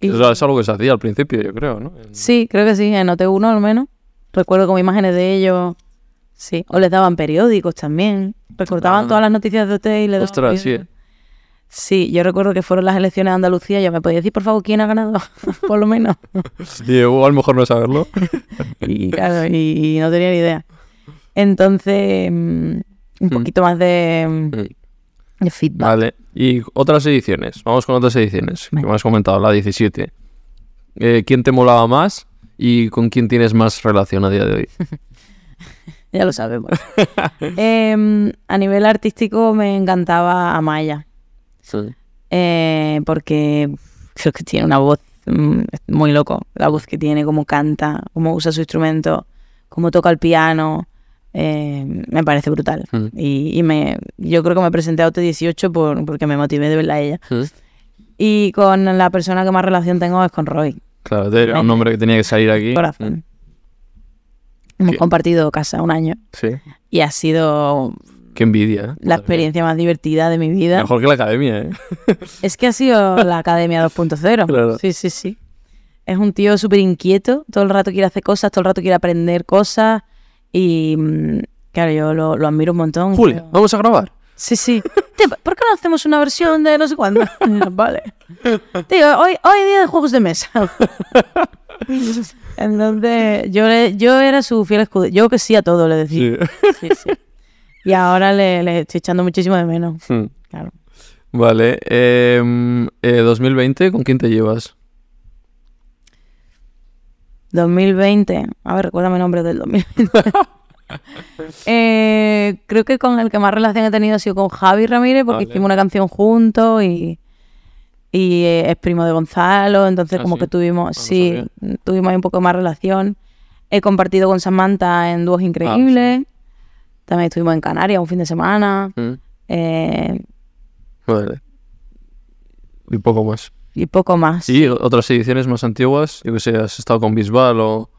Speaker 1: Y-
Speaker 2: Eso es algo que se hacía al principio, yo creo, ¿no? En-
Speaker 1: Sí, creo que sí, en OT1 al menos. Recuerdo como imágenes de ellos. Sí, o les daban periódicos también. Recortaban
Speaker 2: Ah.
Speaker 1: todas las noticias de OT y le daban
Speaker 2: Ostras, sí.
Speaker 1: periódicos. Sí, yo recuerdo que fueron las elecciones de Andalucía. Yo me podía decir, por favor, quién ha ganado, por lo menos.
Speaker 2: Y igual a lo mejor no saberlo.
Speaker 1: Y claro, y, y no tenía ni idea. Entonces, mm, un
Speaker 2: Mm.
Speaker 1: poquito más de, mm, de feedback.
Speaker 2: Vale. Y otras ediciones. Vamos con otras ediciones. Que me has comentado, la 17. Eh, ¿Quién te molaba más y con quién tienes más relación a día de hoy?
Speaker 1: Ya lo sabemos. Em, a nivel artístico me encantaba Amaya. eh, porque creo que tiene una voz mm, muy loco, la voz que tiene, cómo canta, cómo usa su instrumento, cómo toca el piano, eh, me parece brutal.
Speaker 2: Mm.
Speaker 1: Y, y me, yo creo que me presenté a OT18 por, porque me motivé de verla a ella. Y con la persona que más relación tengo es con Roy,
Speaker 2: Claro, era un nombre que tenía que salir aquí.
Speaker 1: corazón. Hemos
Speaker 2: ¿Qué?
Speaker 1: compartido casa un año
Speaker 2: Sí.
Speaker 1: y ha sido
Speaker 2: Qué envidia, ¿eh?
Speaker 1: la experiencia más divertida de mi vida.
Speaker 2: Mejor que la academia, ¿eh?
Speaker 1: Es que ha sido la Academia 2.0.
Speaker 2: Claro.
Speaker 1: Sí, sí, sí. Es un tío súper inquieto, todo el rato quiere hacer cosas, todo el rato quiere aprender cosas y mm, claro, yo lo, lo admiro un montón.
Speaker 2: Julia,
Speaker 1: Creo-
Speaker 2: vamos a grabar.
Speaker 1: Sí, sí. Tío, ¿por qué no hacemos una versión de no sé cuándo? vale. Tío, hoy, hoy día de juegos de mesa. Entonces, yo, le- yo era su fiel escudo. Yo que sí a todo, le decía. Sí, sí. Y ahora le, le estoy echando muchísimo de menos.
Speaker 2: Hmm.
Speaker 1: Claro.
Speaker 2: Vale. em, eh, 2020, ¿con quién te llevas?
Speaker 1: 2020. A ver, recuérdame el nombre del 2020. Eh, creo que con el que más relación he tenido ha sido con Javi Ramírez, porque
Speaker 2: Vale.
Speaker 1: hicimos una canción juntos y, y eh, es primo de Gonzalo, entonces
Speaker 2: Ah,
Speaker 1: como
Speaker 2: ¿sí?
Speaker 1: que tuvimos,
Speaker 2: Ah, no
Speaker 1: sí, tuvimos ahí un poco más relación. He compartido con Samantha en
Speaker 2: Ah,
Speaker 1: dúos increíbles. También estuvimos en Canarias un fin de semana.
Speaker 2: Hmm.
Speaker 1: eh,
Speaker 2: Vale. Y poco más.
Speaker 1: y poco más.
Speaker 2: ¿Y otras ediciones más antiguas? Yo que sé, has estado con Bisbal o...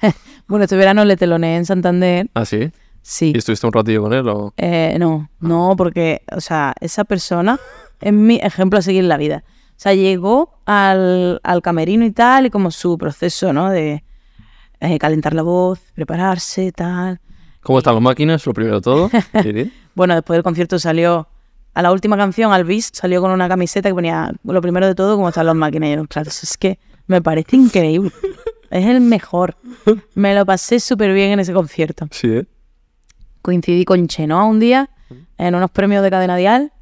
Speaker 1: Bueno, este verano le teloneé en Santander.
Speaker 2: Ah, sí.
Speaker 1: Sí.
Speaker 2: ¿Y estuviste un ratillo con él o...?
Speaker 1: Eh, no, no, porque, o sea, esa persona es mi ejemplo a seguir en la vida. O sea, llegó al, al camerino y tal, y como su proceso, ¿no? De eh, calentar la voz, prepararse, tal.
Speaker 2: ¿Cómo están las máquinas? Lo primero de todo.
Speaker 1: Bueno, después del concierto salió, a la última canción, al salió con una camiseta que ponía, lo primero de todo, cómo están las máquinas. Y yo, claro, eso es que me parece increíble. Es el mejor. Me lo pasé súper bien en ese concierto.
Speaker 2: Sí, ¿eh?
Speaker 1: coincidí con Chenoa un día en unos premios de Cadena Dial.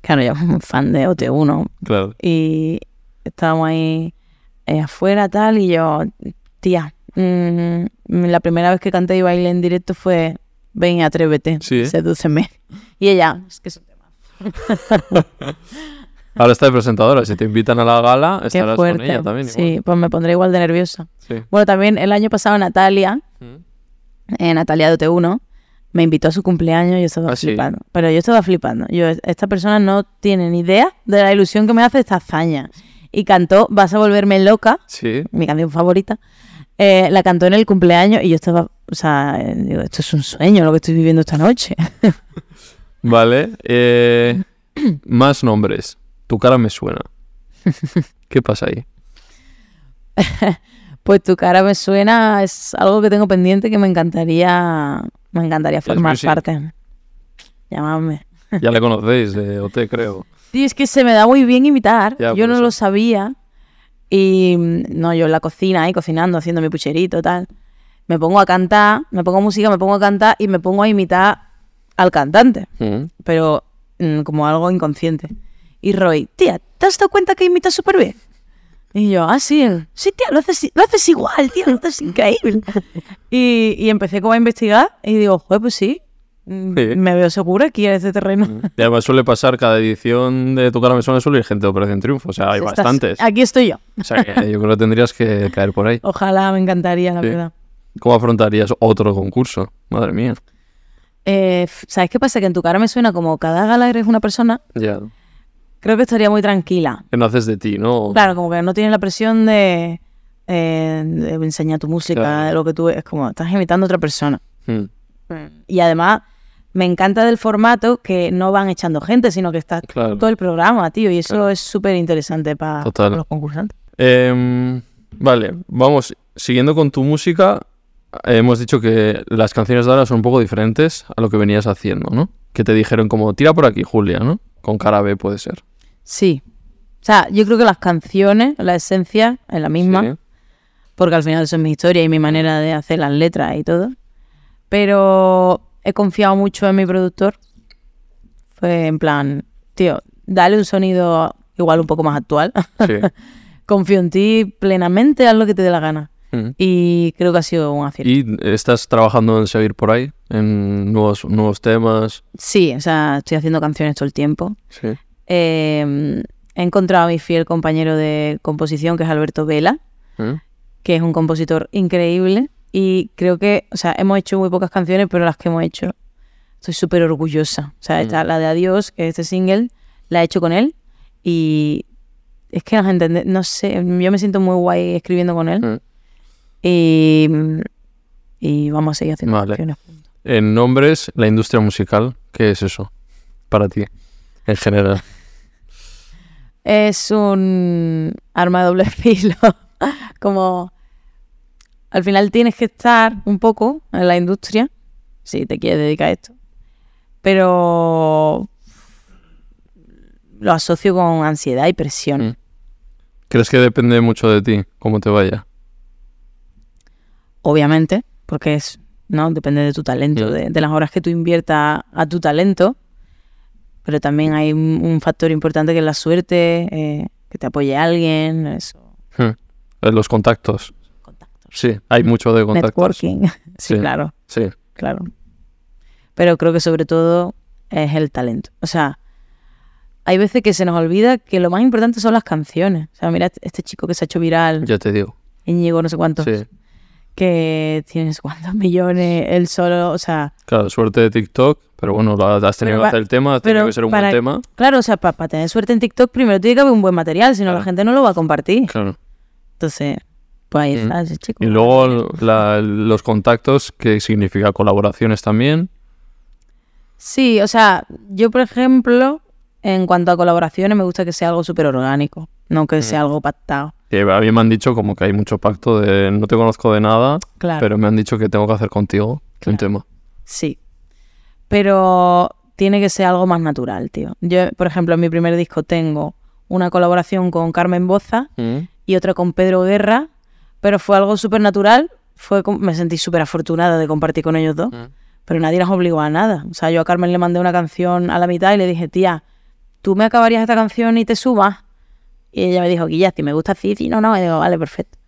Speaker 1: Claro, yo soy fan de OT1
Speaker 2: Claro.
Speaker 1: y estábamos ahí eh, afuera tal y yo, tía, mm, la primera vez que canté y bailé en directo fue Ven, atrévete,
Speaker 2: Sí.
Speaker 1: sedúceme. Y ella, es que es un tema.
Speaker 2: Ahora está de presentadora. Si te invitan a la gala, estarás con ella también.
Speaker 1: sí, pues me pondré igual de nerviosa.
Speaker 2: Sí.
Speaker 1: Bueno, también el año pasado Natalia, eh, Natalia de OT1, me invitó a su cumpleaños y yo estaba
Speaker 2: Ah, sí.
Speaker 1: flipando. Pero yo estaba flipando. Yo, esta persona no tiene ni idea de la ilusión que me hace esta hazaña. Y cantó Vas a volverme loca,
Speaker 2: Sí.
Speaker 1: mi canción favorita. eh, la cantó en el cumpleaños y yo estaba, o sea, eh, digo, esto es un sueño lo que estoy viviendo esta noche.
Speaker 2: Vale. eh, más nombres. Tu cara me suena. ¿Qué pasa ahí?
Speaker 1: pues tu cara me suena, es algo que tengo pendiente que me encantaría, me encantaría formar parte. Llamadme.
Speaker 2: Ya le conocéis de OT, creo.
Speaker 1: Sí, es que se me da muy bien imitar.
Speaker 2: Ya,
Speaker 1: yo no
Speaker 2: eso.
Speaker 1: lo sabía. Y mm, no, yo en la cocina ahí cocinando, haciendo mi pucherito, tal. Me pongo a cantar, me pongo música, me pongo a cantar y me pongo a imitar al cantante.
Speaker 2: Mm.
Speaker 1: Pero mm, como algo inconsciente. Y Roy, tía, ¿te has dado cuenta que imitas súper bien? Y yo, ah, sí, sí, tía, lo haces, lo haces igual, tío, lo haces increíble. y, y empecé como a investigar y digo, joder, pues sí, mm,
Speaker 2: Sí.
Speaker 1: me veo segura aquí en este terreno.
Speaker 2: Y además suele pasar cada edición de Tu cara me suena suele ir gente de Operación Triunfo. O sea, hay
Speaker 1: Estás-
Speaker 2: bastantes.
Speaker 1: Aquí estoy yo.
Speaker 2: O sea, que yo creo que tendrías que caer por ahí.
Speaker 1: Ojalá, me encantaría, la
Speaker 2: Sí.
Speaker 1: verdad.
Speaker 2: ¿Cómo afrontarías otro concurso? Madre mía.
Speaker 1: Eh, ¿Sabes qué pasa? Que en tu cara me suena como cada gala eres una persona.
Speaker 2: Ya.
Speaker 1: Creo que estaría muy tranquila.
Speaker 2: Que no haces de ti, ¿no?
Speaker 1: Claro, como que no tienes la presión de eh, de enseñar tu música,
Speaker 2: Claro.
Speaker 1: de lo que tú es como estás imitando a otra persona.
Speaker 2: Mm,
Speaker 1: Y además me encanta del formato que no van echando gente, sino que está
Speaker 2: Claro.
Speaker 1: todo el programa, tío, y eso
Speaker 2: Claro.
Speaker 1: es súper interesante para los concursantes.
Speaker 2: Em, vale, vamos, siguiendo con tu música, hemos dicho que las canciones de ahora son un poco diferentes a lo que venías haciendo, ¿no? Que te dijeron como, tira por aquí, Julia, ¿no? Con cara B puede ser.
Speaker 1: Sí. O sea, yo creo que las canciones, la esencia es la misma.
Speaker 2: Sí.
Speaker 1: porque al final eso es mi historia y mi manera de hacer las letras y todo. Pero he confiado mucho en mi productor. Fue en plan, tío, dale un sonido igual un poco más actual.
Speaker 2: Sí.
Speaker 1: Confío en ti plenamente, haz lo que te dé la gana. Y creo que ha sido un acierto.
Speaker 2: ¿Y estás trabajando en seguir por ahí? ¿En nuevos, nuevos temas?
Speaker 1: Sí, o sea, estoy haciendo canciones todo el tiempo.
Speaker 2: Sí.
Speaker 1: Eh, he encontrado a mi fiel compañero de composición, que es Alberto Vela.
Speaker 2: ¿Mm?
Speaker 1: que es un compositor increíble y creo que, o sea, hemos hecho muy pocas canciones, pero las que hemos hecho estoy súper orgullosa. O sea, esta- la de Adiós, que es este single, la he hecho con él y es que nos entende, no sé, yo me siento muy guay escribiendo con él
Speaker 2: Mm.
Speaker 1: y, y vamos a seguir haciendo
Speaker 2: Vale.
Speaker 1: canciones.
Speaker 2: En nombres, la industria musical, ¿qué es eso para ti? En general.
Speaker 1: Es un arma de doble filo. Como al final tienes que estar un poco en la industria si te quieres dedicar a esto. Pero lo asocio con ansiedad y presión.
Speaker 2: Mm. ¿Crees que depende mucho de ti cómo te vaya?
Speaker 1: Obviamente, porque es, ¿no? Depende de tu talento,
Speaker 2: Mm.
Speaker 1: de, de las horas que tú inviertas a tu talento. Pero también hay un, un factor importante que es la suerte, eh, que te apoye alguien, eso,
Speaker 2: Hmm. Eh, Los contactos.
Speaker 1: contactos.
Speaker 2: Sí, hay mucho de contactos.
Speaker 1: Networking. sí,
Speaker 2: Sí.
Speaker 1: claro.
Speaker 2: Sí.
Speaker 1: claro. Pero creo que sobre todo es el talento. O sea, hay veces que se nos olvida que lo más importante son las canciones. O sea, mira este- este chico que se ha hecho viral,
Speaker 2: Ya te digo.
Speaker 1: Íñigo no sé cuántos,
Speaker 2: Sí.
Speaker 1: Que tiene no sé cuántos millones, él solo, o sea,
Speaker 2: Claro, suerte de TikTok, pero bueno, has tenido que hacer el tema, ha
Speaker 1: pero
Speaker 2: tenido que ser un
Speaker 1: para-
Speaker 2: buen tema.
Speaker 1: claro, o sea, para tener suerte en TikTok primero tiene que haber un buen material, si no la gente no lo va a compartir.
Speaker 2: Claro.
Speaker 1: Entonces, pues ahí
Speaker 2: Mm.
Speaker 1: está ese chico.
Speaker 2: Y luego la- los contactos, que significa colaboraciones también.
Speaker 1: Sí, o sea, yo por ejemplo, en cuanto a colaboraciones, me gusta que sea algo súper orgánico, no que
Speaker 2: Mm.
Speaker 1: sea algo pactado.
Speaker 2: A mí me han dicho como que hay mucho pacto de no te conozco de nada,
Speaker 1: Claro.
Speaker 2: pero me han dicho que tengo que hacer contigo un tema.
Speaker 1: Sí. Pero tiene que ser algo más natural, tío. Yo, por ejemplo, en mi primer disco tengo una colaboración con Carmen Boza y otra con Pedro Guerra, pero fue algo súper natural. Fue, me sentí súper afortunada de compartir con ellos dos,
Speaker 2: Mm.
Speaker 1: pero nadie nos obligó a nada. O sea, yo a Carmen le mandé una canción a la mitad y le dije, tía, ¿tú me acabarías esta canción y te subas? Y ella me dijo, Guilla, si me gusta Cici, no, no, y digo, vale, perfecto.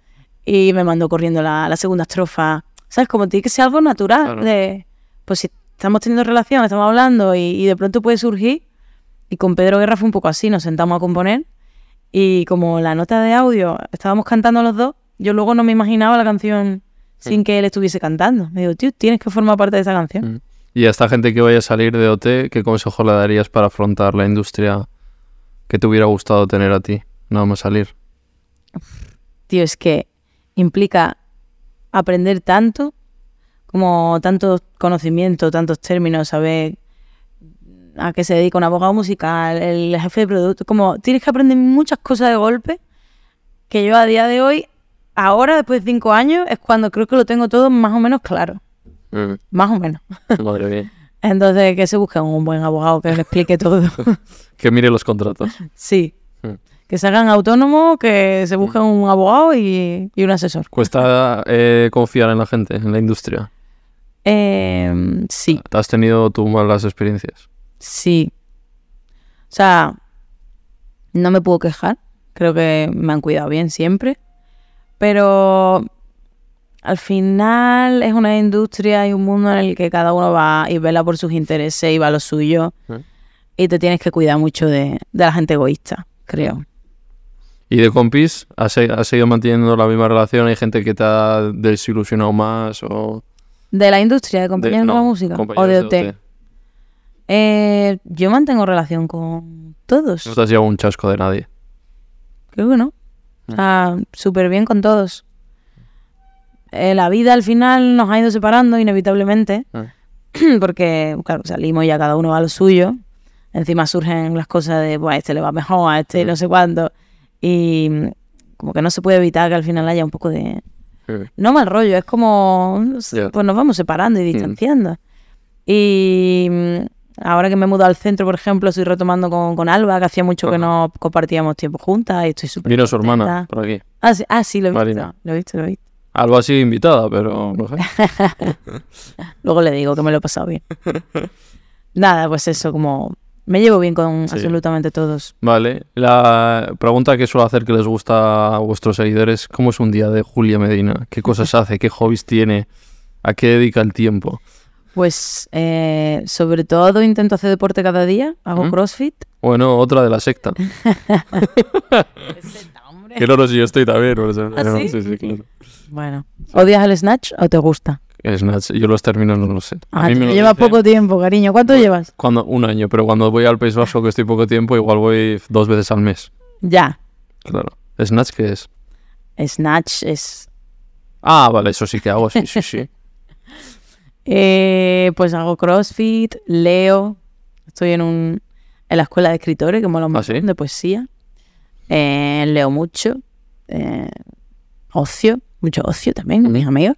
Speaker 1: Y me mandó corriendo la, la segunda estrofa. ¿Sabes? Como tiene que ser algo natural.
Speaker 2: Claro.
Speaker 1: De, pues si estamos teniendo relación, estamos hablando y, y de pronto puede surgir. Y con Pedro Guerra fue un poco así, nos sentamos a componer y como la nota de audio estábamos cantando los dos, yo luego no me imaginaba la canción sin que él estuviese cantando. Me digo, tío, tienes que formar parte de esa canción.
Speaker 2: Mm. Y a esta gente que vaya a salir de OT, ¿qué consejo le darías para afrontar la industria que te hubiera gustado tener a ti? Nada más salir.
Speaker 1: Tío, es que implica aprender tanto, como tantos conocimientos, tantos términos, saber a qué se dedica un abogado musical, el jefe de producto, como tienes que aprender muchas cosas de golpe, que yo a día de hoy, ahora después de cinco años, es cuando creo que lo tengo todo más o menos claro, más o menos.
Speaker 2: Madre mía.
Speaker 1: Entonces, que se busque un buen abogado que le explique todo.
Speaker 2: Que mire los contratos.
Speaker 1: sí.
Speaker 2: Mm.
Speaker 1: Que se hagan autónomos, que se busquen un abogado y, y un asesor.
Speaker 2: ¿Cuesta eh, confiar en la gente, en la industria?
Speaker 1: Eh, sí,
Speaker 2: ¿Has tenido tú malas experiencias?
Speaker 1: sí. O sea, no me puedo quejar. Creo que me han cuidado bien siempre. Pero al final es una industria y un mundo en el que cada uno va y vela por sus intereses y va a lo suyo.
Speaker 2: Mm.
Speaker 1: Y te tienes que cuidar mucho de, de la gente egoísta, creo.
Speaker 2: ¿Y de compis? ¿Has, has seguido manteniendo la misma relación? ¿Hay gente que te ha desilusionado más? O
Speaker 1: De la industria, de
Speaker 2: de-
Speaker 1: compañeros de,
Speaker 2: no,
Speaker 1: la música o de
Speaker 2: de
Speaker 1: OT. Eh, yo mantengo relación con todos.
Speaker 2: No te has llevado un chasco de nadie.
Speaker 1: Creo que no.
Speaker 2: Mm.
Speaker 1: O sea, súper bien con todos. eh, la vida al final nos ha ido separando inevitablemente,
Speaker 2: Ah.
Speaker 1: porque, claro, salimos ya cada uno va a lo suyo. Encima surgen las cosas de, pues a este le va mejor, a este no sé cuánto. Y mm, como que no se puede evitar que al final haya un poco de, no mal rollo, es como, pues nos vamos separando y distanciando. Y mm, ahora que me he mudado al centro, por ejemplo, estoy retomando con, con Alba, que hacía mucho que no compartíamos tiempo juntas y estoy súper
Speaker 2: Vino su hermana por aquí.
Speaker 1: Ah, sí, ah, sí, lo he visto,
Speaker 2: Marina.
Speaker 1: lo he visto, lo he visto.
Speaker 2: Algo así invitada, pero no sé.
Speaker 1: Luego le digo que me lo he pasado bien. Nada, pues eso, como me llevo bien con
Speaker 2: Sí.
Speaker 1: absolutamente todos.
Speaker 2: Vale. La pregunta que suelo hacer que les gusta a vuestros seguidores, ¿cómo es un día de Julia Medina? ¿Qué cosas hace? ¿Qué hobbies tiene? ¿A qué dedica el tiempo?
Speaker 1: Pues eh, sobre todo intento hacer deporte cada día, hago
Speaker 2: ¿Mm?
Speaker 1: crossfit.
Speaker 2: Bueno, otra de la secta. Que no, no, si yo estoy también.
Speaker 1: ¿Ah,
Speaker 2: no,
Speaker 1: sí?
Speaker 2: sí, sí, claro.
Speaker 1: Bueno, ¿odias el snatch o te gusta?
Speaker 2: Snatch, yo los términos no lo sé. A
Speaker 1: Ah,
Speaker 2: mí me lo
Speaker 1: lleva
Speaker 2: dicen
Speaker 1: poco tiempo, cariño. ¿Cuánto llevas?
Speaker 2: Cuando, un año, pero cuando voy al País Vasco, que estoy poco tiempo, igual voy dos veces al mes.
Speaker 1: Ya.
Speaker 2: Claro. ¿Snatch qué es?
Speaker 1: Snatch es...
Speaker 2: Ah, vale, eso sí que hago, sí, sí, sí.
Speaker 1: Eh, pues hago crossfit, leo. Estoy en un en la escuela de escritores, que mola un
Speaker 2: ¿Ah, sí?
Speaker 1: montón, de poesía. Eh, leo mucho. Eh, ocio, mucho ocio también, con mis amigos.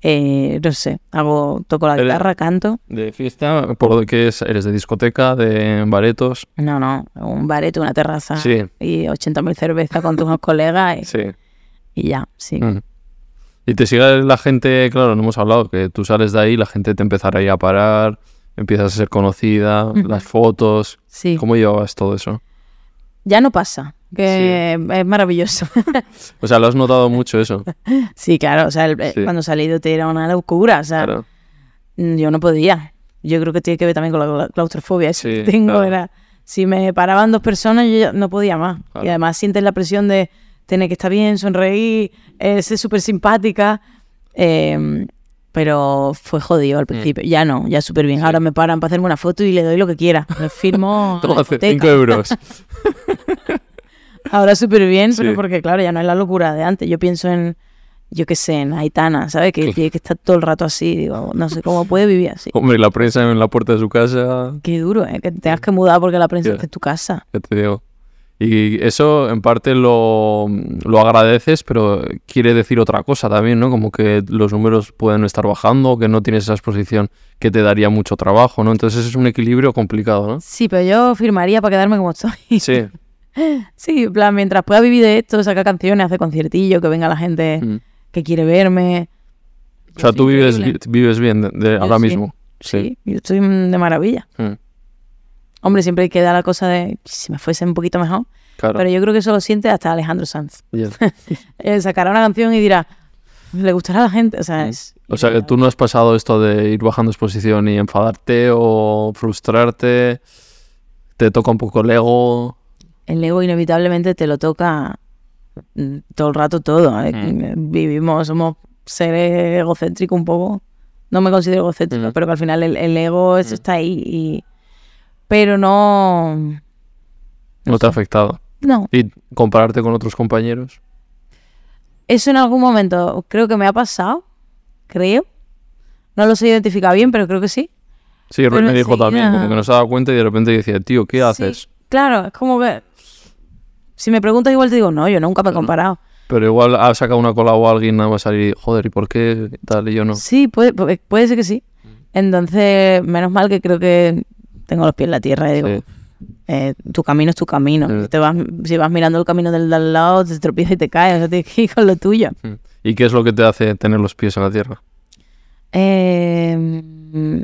Speaker 1: Eh, no sé, hago, toco la
Speaker 2: Eres-
Speaker 1: guitarra, canto.
Speaker 2: De fiesta, ¿por qué es? ¿Eres de discoteca, de baretos?
Speaker 1: No, no, un bareto, una terraza
Speaker 2: Sí.
Speaker 1: y 80.000 cervezas con tus colegas y,
Speaker 2: Sí.
Speaker 1: y ya, sí.
Speaker 2: Mm. Y te sigue la gente, claro, no hemos hablado, que tú sales de ahí, la gente te empezará a ir a parar, empiezas a ser conocida, las fotos.
Speaker 1: Sí.
Speaker 2: ¿Cómo llevabas todo eso?
Speaker 1: Ya no pasa, que es maravilloso.
Speaker 2: O sea, lo has notado mucho eso.
Speaker 1: sí, claro, o sea, el-
Speaker 2: Sí.
Speaker 1: cuando salí de ti era una locura, o sea,
Speaker 2: Claro.
Speaker 1: mm, yo no podía. Yo creo que tiene que ver también con la cla- claustrofobia. Eso
Speaker 2: Sí,
Speaker 1: que tengo
Speaker 2: claro.
Speaker 1: era, si me paraban dos personas, yo no podía más.
Speaker 2: Claro.
Speaker 1: Y además sientes la presión de tener que estar bien, sonreír, eh, ser súper simpática. eh, pero fue jodido al principio. Ya no, ya súper bien.
Speaker 2: Mm. Sí.
Speaker 1: Ahora me paran para hacerme una foto y le doy lo que quiera. Le firmo.
Speaker 2: Toma,
Speaker 1: la
Speaker 2: hace
Speaker 1: hipoteca.
Speaker 2: 5 euros.
Speaker 1: Ahora súper bien, pero
Speaker 2: Sí.
Speaker 1: porque claro, ya no es la locura de antes. Yo pienso en, yo qué sé, en Aitana, ¿sabes? Que que estar todo el rato así. Digo, no sé cómo puede vivir así.
Speaker 2: Hombre, la prensa en la puerta de su casa,
Speaker 1: Qué duro, ¿eh? Que te tengas que mudar porque la prensa
Speaker 2: Ya.
Speaker 1: está en tu casa.
Speaker 2: ya te digo. Y eso en parte lo, lo agradeces, pero quiere decir otra cosa también, ¿no? Como que los números pueden estar bajando, que no tienes esa exposición que te daría mucho trabajo, ¿no? Entonces es un equilibrio complicado, ¿no?
Speaker 1: Sí, pero yo firmaría para quedarme como estoy.
Speaker 2: Sí.
Speaker 1: Sí, en plan, mientras pueda vivir de esto, sacar canciones, hacer conciertillos, que venga la gente
Speaker 2: Mm.
Speaker 1: que quiere verme.
Speaker 2: O sea,
Speaker 1: Es
Speaker 2: tú vives, vives bien de- ahora
Speaker 1: sí.
Speaker 2: mismo.
Speaker 1: Sí, yo estoy mm, de maravilla.
Speaker 2: Mm,
Speaker 1: Hombre, siempre queda la cosa de si me fuese un poquito mejor.
Speaker 2: Claro.
Speaker 1: Pero yo creo que eso lo siente hasta Alejandro Sanz. Eh, sacará una canción y dirá, le gustará a la gente. O sea, es.
Speaker 2: O sea, que tú no has pasado esto de ir bajando exposición y enfadarte o frustrarte. Te toca un poco el ego.
Speaker 1: El ego inevitablemente te lo toca mm, todo el rato todo. ¿eh?
Speaker 2: Mm.
Speaker 1: Vivimos, somos seres egocéntricos un poco. No me considero egocéntrico,
Speaker 2: Mm.
Speaker 1: pero que al final el, el ego eso está ahí. Y... Pero no...
Speaker 2: No te ha afectado.
Speaker 1: No,
Speaker 2: Y compararte con otros compañeros.
Speaker 1: eso en algún momento creo que me ha pasado, creo. No lo sé identificar bien, pero creo que sí.
Speaker 2: Sí,
Speaker 1: Pero
Speaker 2: me dijo también, como que no se ha dado cuenta y de repente decía, tío, ¿qué
Speaker 1: Sí,
Speaker 2: haces?
Speaker 1: claro, es como que... Si me preguntas igual te digo, no, yo nunca me he comparado.
Speaker 2: Pero igual ha sacado una cola o alguien nada más salir joder, ¿y por qué tal? Y yo no.
Speaker 1: Sí, puede, puede, ser que sí.
Speaker 2: Mm.
Speaker 1: Entonces, menos mal que creo que tengo los pies en la tierra y digo,
Speaker 2: Sí.
Speaker 1: eh, tu camino es tu camino.
Speaker 2: Sí.
Speaker 1: Si, te vas, si vas mirando el camino del lado, te tropiezas y te caes. O sea, tienes que ir con lo tuyo.
Speaker 2: Mm. ¿Y qué es lo que te hace tener los pies en la tierra?
Speaker 1: Eh,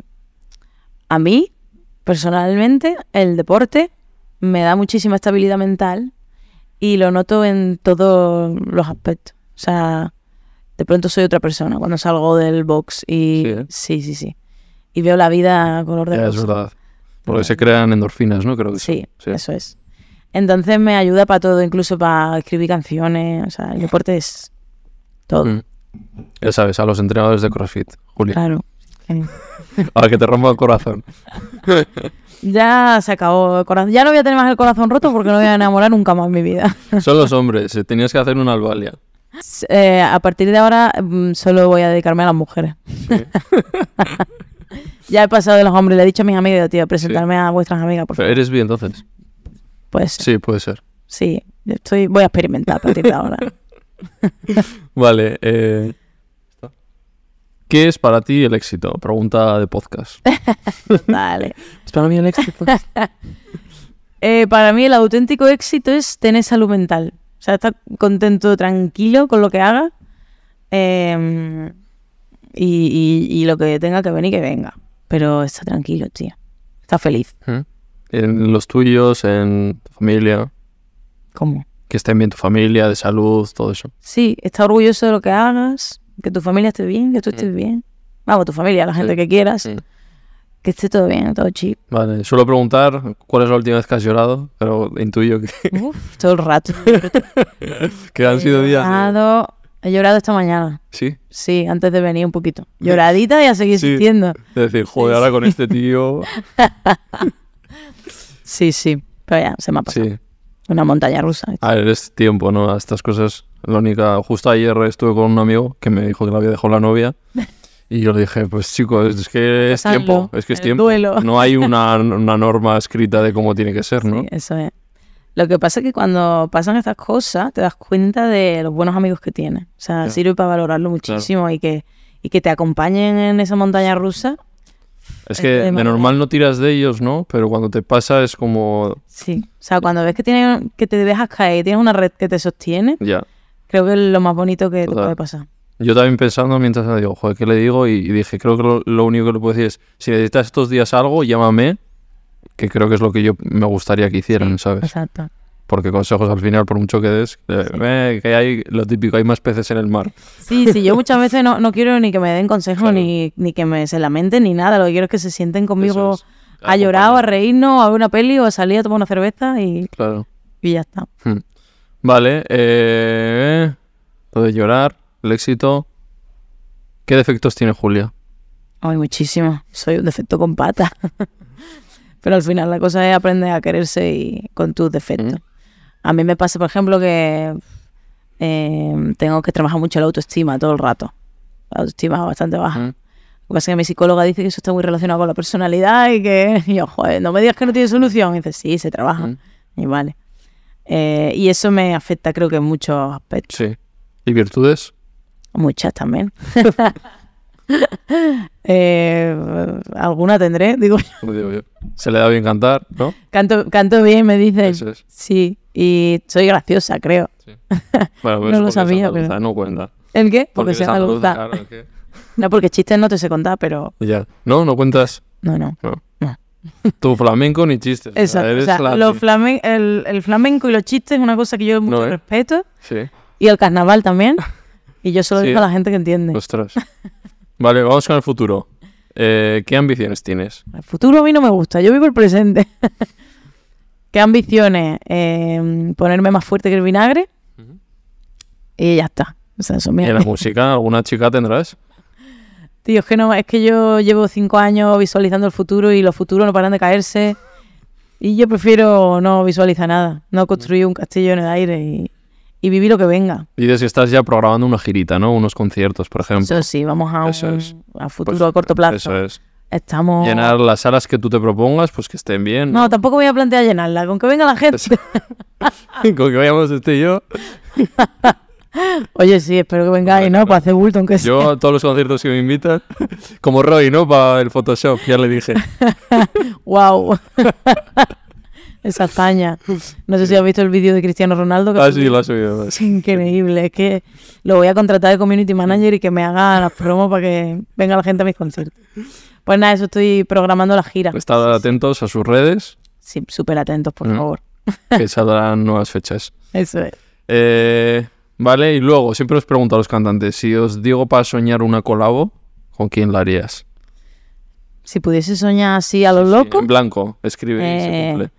Speaker 1: a mí, personalmente, el deporte me da muchísima estabilidad mental y lo noto en todos los aspectos. O sea, de pronto soy otra persona cuando salgo del box y
Speaker 2: Sí, ¿eh?
Speaker 1: sí, sí, sí. Y veo la vida a color de
Speaker 2: Ya, es
Speaker 1: rosa.
Speaker 2: verdad. Porque se crean endorfinas, ¿no? Creo que
Speaker 1: Sí,
Speaker 2: sí.
Speaker 1: eso es. Entonces me ayuda para todo, incluso para escribir canciones. O sea, el deporte es todo.
Speaker 2: Mm. Ya sabes, a los entrenadores de CrossFit, Julia.
Speaker 1: Claro.
Speaker 2: Para que te rompa el corazón.
Speaker 1: Ya se acabó el corazón. Ya no voy a tener más el corazón roto porque no voy a enamorar nunca más en mi vida.
Speaker 2: Son los hombres, eh, tenías que hacer una albalia.
Speaker 1: Eh, a partir de ahora mm, solo voy a dedicarme a las mujeres. ya he pasado de los hombres, le he dicho a mis amigas, tío, presentarme a vuestras amigas, por
Speaker 2: Pero
Speaker 1: favor.
Speaker 2: eres bi entonces.
Speaker 1: Pues sí,
Speaker 2: Sí, puede ser.
Speaker 1: estoy, voy a experimentar a partir de ahora.
Speaker 2: Vale. eh, ¿Qué es para ti el éxito? Pregunta de podcast.
Speaker 1: Vale.
Speaker 2: ¿Es para mí el éxito?
Speaker 1: Eh, para mí el auténtico éxito es tener salud mental. O sea, estar contento, tranquilo con lo que haga. eh, y, y- y lo que tenga que venir, que venga. Pero está tranquilo, tío. Está feliz.
Speaker 2: ¿Mm? En los tuyos, en tu familia.
Speaker 1: ¿Cómo?
Speaker 2: Que estén bien tu familia, de salud, todo eso.
Speaker 1: Sí, está orgulloso de lo que hagas. Que tu familia esté bien, que tú estés bien. Vamos, tu familia, la gente
Speaker 2: Sí.
Speaker 1: que quieras.
Speaker 2: Mm.
Speaker 1: Que esté todo bien, todo chill.
Speaker 2: Vale, suelo preguntar cuál es la última vez que has llorado, pero intuyo que,
Speaker 1: Uf, todo el rato.
Speaker 2: que han sido
Speaker 1: he
Speaker 2: días. de-
Speaker 1: llorado, he llorado esta mañana.
Speaker 2: Sí,
Speaker 1: Sí, antes de venir un poquito. Lloradita y a seguir
Speaker 2: Sí.
Speaker 1: existiendo.
Speaker 2: de decir, joder, ahora con este tío.
Speaker 1: Sí, sí. Pero ya, se me ha pasado.
Speaker 2: Sí,
Speaker 1: Una montaña rusa.
Speaker 2: a ver, es tiempo, ¿no? A estas cosas. La única. Justo ayer estuve con un amigo que me dijo que le había dejado la novia. Y yo le dije, pues chicos, es que es tiempo, es que es tiempo.
Speaker 1: duelo.
Speaker 2: No hay una, una norma escrita de cómo tiene que ser, ¿no?
Speaker 1: Sí, eso es. Lo que pasa es que cuando pasan estas cosas te das cuenta de los buenos amigos que tienes. O sea, sirve para valorarlo muchísimo y, que, y que te acompañen en esa montaña rusa.
Speaker 2: Es que
Speaker 1: de
Speaker 2: normal no tiras de ellos, ¿no? Pero cuando te pasa es como.
Speaker 1: Sí. O sea, cuando ves que, tienen, que te dejas caer y tienes una red que te sostiene,
Speaker 2: Ya.
Speaker 1: creo que es lo más bonito que te puede pasar.
Speaker 2: Yo también pensando mientras me digo, joder, ¿qué le digo? Y, y dije, creo que lo, lo único que le puedo decir es, si necesitas estos días algo, llámame, que creo que es lo que yo me gustaría que hicieran, ¿sabes?
Speaker 1: Exacto.
Speaker 2: Porque consejos al final, por mucho que des, eh, eh, que hay lo típico, hay más peces en el mar.
Speaker 1: Sí, sí, yo muchas veces no, no quiero ni que me den consejos,
Speaker 2: Claro.
Speaker 1: ni, ni que me se lamenten, ni nada. Lo que quiero es que se sienten conmigo a llorar o a reírnos, a ver una peli o a salir a tomar una cerveza y,
Speaker 2: Claro.
Speaker 1: y ya está.
Speaker 2: Hmm. Vale, eh, lo de llorar, el éxito. ¿Qué defectos tiene Julia?
Speaker 1: Ay, muchísimo. Soy un defecto con pata. Pero al final la cosa es aprender a quererse y con tus defectos. A mí me pasa, por ejemplo, que eh, tengo que trabajar mucho la autoestima todo el rato. La autoestima es bastante baja.
Speaker 2: Mm.
Speaker 1: Lo que pasa es que mi psicóloga dice que eso está muy relacionado con la personalidad y que y yo, joder, no me digas que no tiene solución. Y dice, sí, se trabaja.
Speaker 2: Mm.
Speaker 1: Y vale. Eh, y eso me afecta, creo que en muchos aspectos.
Speaker 2: Sí. ¿Y virtudes?
Speaker 1: Muchas también. Eh, alguna tendré, digo.
Speaker 2: Yo. Se le da bien cantar, ¿no?
Speaker 1: Canto, canto bien, me dicen.
Speaker 2: Eso es.
Speaker 1: Sí, y soy graciosa, creo.
Speaker 2: Bueno, pues
Speaker 1: No lo sabía,
Speaker 2: andaluza,
Speaker 1: pero-
Speaker 2: No cuenta.
Speaker 1: ¿El qué? Porque,
Speaker 2: Porque eres andaluza,
Speaker 1: andaluza.
Speaker 2: claro, que-
Speaker 1: No, porque chistes no te sé contar, pero
Speaker 2: Ya. No, no cuentas
Speaker 1: no, no.
Speaker 2: tu flamenco ni chistes.
Speaker 1: Exacto. O
Speaker 2: eres
Speaker 1: sea,
Speaker 2: la-
Speaker 1: los flamen- el, el flamenco y los chistes es una cosa que yo mucho
Speaker 2: No, ¿eh?
Speaker 1: respeto.
Speaker 2: Sí,
Speaker 1: Y el carnaval también. Y yo solo
Speaker 2: Sí,
Speaker 1: digo a la gente que entiende.
Speaker 2: ostras. Vale, vamos con el futuro. Eh, ¿Qué ambiciones tienes?
Speaker 1: El futuro a mí no me gusta, yo vivo el presente. ¿Qué ambiciones? Eh, ponerme más fuerte que el vinagre. Y ya está. O sea, eso
Speaker 2: ¿Y
Speaker 1: me...
Speaker 2: en la música alguna chica tendrás?
Speaker 1: Tío, es que no, es que yo llevo cinco años visualizando el futuro y los futuros no paran de caerse. Y yo prefiero no visualizar nada, no construir un castillo en el aire y, y vivir lo que venga.
Speaker 2: Dices que estás ya programando una girita, ¿no? Unos conciertos, por ejemplo.
Speaker 1: Eso sí, vamos a un
Speaker 2: es.
Speaker 1: a futuro
Speaker 2: Pues,
Speaker 1: a corto plazo.
Speaker 2: Eso es.
Speaker 1: Estamos.
Speaker 2: Llenar las salas que tú te propongas, pues que estén bien.
Speaker 1: No, tampoco voy a plantear llenarla, con que venga la gente.
Speaker 2: Con que vayamos este y yo.
Speaker 1: Oye, sí, espero que vengáis, ¿no? Para hacer bulto, aunque sea.
Speaker 2: Yo a todos los conciertos que me invitan, como Roy, ¿no? Para el Photoshop, ya le dije.
Speaker 1: ¡Wow! Esa hazaña. No sé si has visto el vídeo de Cristiano Ronaldo. que
Speaker 2: Ah, sí, lo has oído.
Speaker 1: Es increíble, es que lo voy a contratar de community manager y que me haga las promos para que venga la gente a mis conciertos. Pues nada, eso estoy programando la gira.
Speaker 2: Estad atentos a sus redes,
Speaker 1: Sí, súper atentos, por
Speaker 2: Mm.
Speaker 1: favor.
Speaker 2: que saldrán nuevas fechas.
Speaker 1: Eso es.
Speaker 2: Eh, vale, y luego, siempre os pregunto a los cantantes, si os digo para soñar una colabo, ¿con quién la harías?
Speaker 1: Si pudiese soñar así a lo
Speaker 2: Sí,
Speaker 1: loco,
Speaker 2: en blanco, escribe y se
Speaker 1: Eh,
Speaker 2: cumple.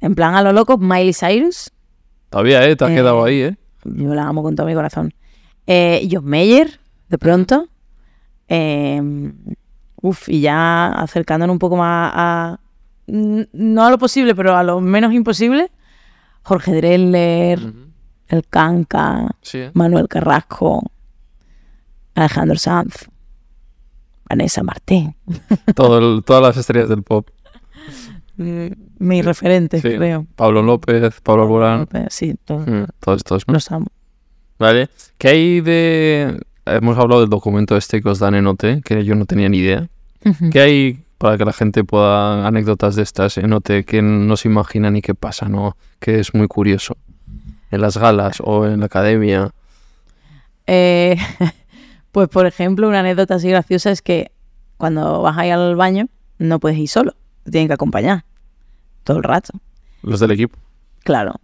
Speaker 1: en plan a lo loco, Miley Cyrus.
Speaker 2: Todavía, ¿eh? Te has
Speaker 1: eh,
Speaker 2: quedado ahí, ¿eh?
Speaker 1: Yo la amo con todo mi corazón. Eh, Mayer, de pronto. Eh, uf, y ya acercándonos un poco más a. No a lo posible, pero a lo menos imposible. Jorge Drexler.
Speaker 2: Ujú.
Speaker 1: el Canca,
Speaker 2: Sí, ¿eh?
Speaker 1: Manuel Carrasco, Alejandro Sanz, Vanessa Martín.
Speaker 2: Todo el- todas las estrellas del pop.
Speaker 1: Mis referentes,
Speaker 2: Sí.
Speaker 1: creo.
Speaker 2: Pablo López, Pablo Alborán.
Speaker 1: Sí, todos
Speaker 2: mm, Todos estos. ¿no?
Speaker 1: los amo.
Speaker 2: Vale. ¿Qué hay de...? Hemos hablado del documento este que os dan en OT, que yo no tenía ni idea. ¿Qué hay para que la gente pueda... Anécdotas de estas en OT que no se imagina ni qué pasa, ¿no? Que es muy curioso. En las galas o en la academia.
Speaker 1: Eh, pues, por ejemplo, una anécdota así graciosa es que cuando vas ahí al baño no puedes ir solo, te tienen que acompañar todo el rato.
Speaker 2: Los del equipo.
Speaker 1: Claro,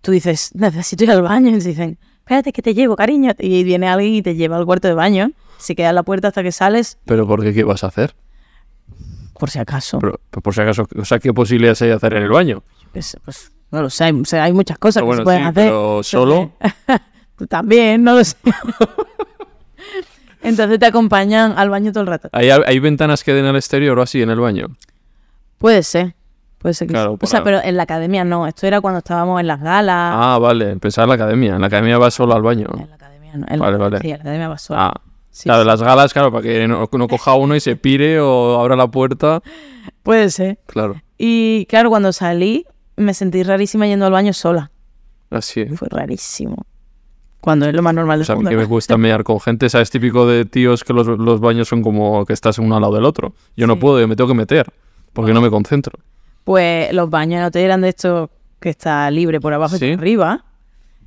Speaker 1: tú dices, necesito ir al baño, y te dicen, espérate que te llevo, cariño. Y viene alguien y te lleva al cuarto de baño, se queda en la puerta hasta que sales,
Speaker 2: ¿Pero por qué? ¿Qué vas a hacer?
Speaker 1: Por si acaso.
Speaker 2: Pero, pero por si acaso, o sea, ¿qué posibilidades hay de hacer en el baño?
Speaker 1: Pues, pues, no lo sé, hay, o sea, hay muchas cosas
Speaker 2: Pero
Speaker 1: que se
Speaker 2: bueno,
Speaker 1: pueden
Speaker 2: sí,
Speaker 1: hacer.
Speaker 2: pero solo.
Speaker 1: Tú También, no lo sé. Entonces te acompañan al baño todo el rato.
Speaker 2: ¿Hay, hay ventanas que den al exterior o así en el baño?
Speaker 1: Puede ser. Puede ser que
Speaker 2: Claro,
Speaker 1: sí. O sea, pero en la academia no. Esto era cuando estábamos en las galas.
Speaker 2: Ah, vale. Pensaba en la academia. En la academia vas solo al baño.
Speaker 1: En la academia no. En
Speaker 2: Vale, vale.
Speaker 1: Sí, en la academia va sola.
Speaker 2: Ah,
Speaker 1: Sí,
Speaker 2: claro,
Speaker 1: sí.
Speaker 2: las galas, claro, para que no, no coja uno y se pire o abra la puerta.
Speaker 1: Puede ser.
Speaker 2: Claro,
Speaker 1: Y claro, cuando salí me sentí rarísima yendo al baño sola.
Speaker 2: así. ¿eh?
Speaker 1: Fue rarísimo. Cuando es lo más normal
Speaker 2: O
Speaker 1: del
Speaker 2: sea, a mí
Speaker 1: mundo.
Speaker 2: que me cuesta mear con gente, ¿sabes? Típico de tíos que los, los baños son como que estás uno al lado del otro. Yo no puedo, yo me tengo que meter, porque no me concentro.
Speaker 1: Pues los baños no te eran de estos que está libre por abajo y por arriba.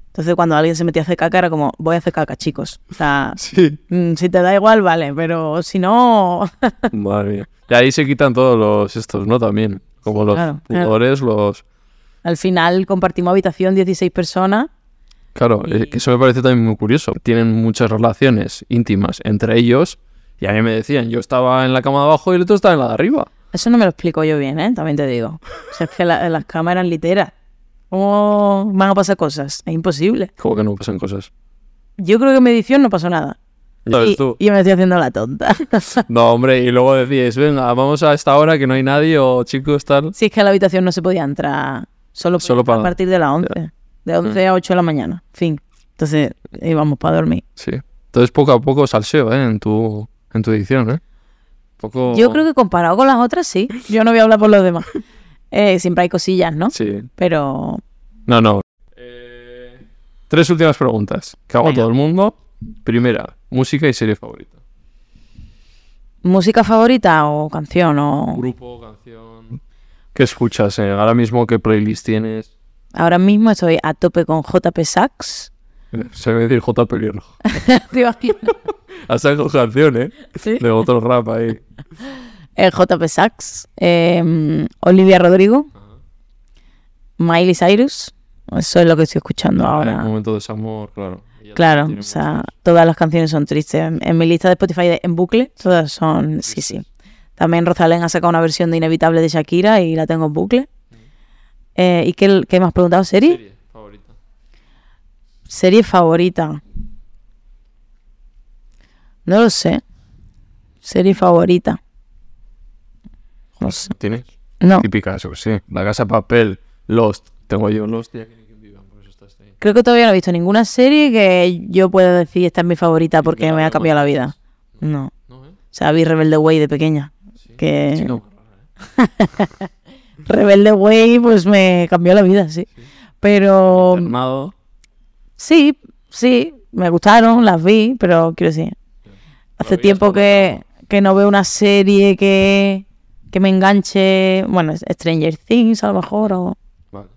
Speaker 1: Entonces cuando alguien se metía a hacer caca era como, voy a hacer caca, chicos. O sea,
Speaker 2: Sí.
Speaker 1: mm, si te da igual, vale, pero si no...
Speaker 2: Madre mía. Y ahí se quitan todos los estos, ¿no? También. Como los
Speaker 1: Claro, claro.
Speaker 2: pudores, los...
Speaker 1: Al final compartimos habitación 16 personas.
Speaker 2: Claro,
Speaker 1: Y-
Speaker 2: que eso me parece también muy curioso. Tienen muchas relaciones íntimas entre ellos y a mí me decían, yo estaba en la cama de abajo y el otro estaba en la de arriba.
Speaker 1: Eso no me lo explico yo bien, ¿eh? También te digo. O sea, es que la- las cámaras eran literas. ¿Cómo van a pasar cosas? Es imposible.
Speaker 2: Como que no pasan cosas.
Speaker 1: Yo creo que en mi edición no pasó nada.
Speaker 2: ¿Sabes
Speaker 1: Y,
Speaker 2: tú?
Speaker 1: y yo me estoy haciendo la tonta.
Speaker 2: No, hombre, y luego decíais, venga, vamos a esta hora que no hay nadie o chicos, tal.
Speaker 1: si es que a la habitación no se podía entrar solo,
Speaker 2: Solo
Speaker 1: a
Speaker 2: para-
Speaker 1: partir de las 11. De 11 a 8 de la mañana. Fin. Entonces íbamos para dormir.
Speaker 2: Sí. Entonces poco a poco salseo, ¿eh? En tu, en tu edición, ¿eh? Poco...
Speaker 1: Yo creo que comparado con las otras, sí. Yo no voy a hablar por los demás. Eh, siempre hay cosillas, ¿no?
Speaker 2: Sí.
Speaker 1: Pero
Speaker 2: No, no. Eh, Tres últimas preguntas que hago a todo el mundo. Primera, música y serie favorita.
Speaker 1: música favorita o canción o...
Speaker 2: Grupo, canción... ¿Qué escuchas? eh? Ahora mismo, ¿qué playlist tienes?
Speaker 1: Ahora mismo estoy a tope con JP Sax.
Speaker 2: Eh, Se me decir J. Pelirrojo.
Speaker 1: ¿Te imaginas?
Speaker 2: Has sacado canción, ¿eh?
Speaker 1: Sí.
Speaker 2: De otro rap ahí.
Speaker 1: El JP Sax. eh, Olivia Rodrigo. Miley Cyrus. Eso es lo que estoy escuchando
Speaker 2: En
Speaker 1: ahora.
Speaker 2: un momento de desamor, claro.
Speaker 1: Claro, o sea,
Speaker 2: muchas.
Speaker 1: todas las canciones son tristes. En, en mi lista de Spotify de- en bucle, todas son, sí, sí. También Rosalén ha sacado una versión de Inevitable de Shakira y la tengo en bucle. Eh, ¿Y qué, qué me has preguntado? ¿Serie?
Speaker 2: Serie favorita.
Speaker 1: Serie favorita. No lo sé. Serie favorita. No sé.
Speaker 2: ¿Tienes?
Speaker 1: No,
Speaker 2: Típica, eso sí. La casa de papel, Lost. Tengo yo Lost y aquí por eso estás ahí.
Speaker 1: creo que todavía no he visto ninguna serie que yo pueda decir esta es mi favorita porque me ha
Speaker 2: no,
Speaker 1: cambiado la
Speaker 2: no,
Speaker 1: vida. No.
Speaker 2: ¿No, eh?
Speaker 1: O sea, vi Rebelde Way de pequeña.
Speaker 2: Sí.
Speaker 1: Que
Speaker 2: ¿eh?
Speaker 1: Rebelde Way pues me cambió la vida, sí. Pero sí, sí, me gustaron, las vi, pero quiero decir, hace tiempo que, que no veo una serie que, que me enganche, bueno, Stranger Things a lo mejor, o
Speaker 2: Vale.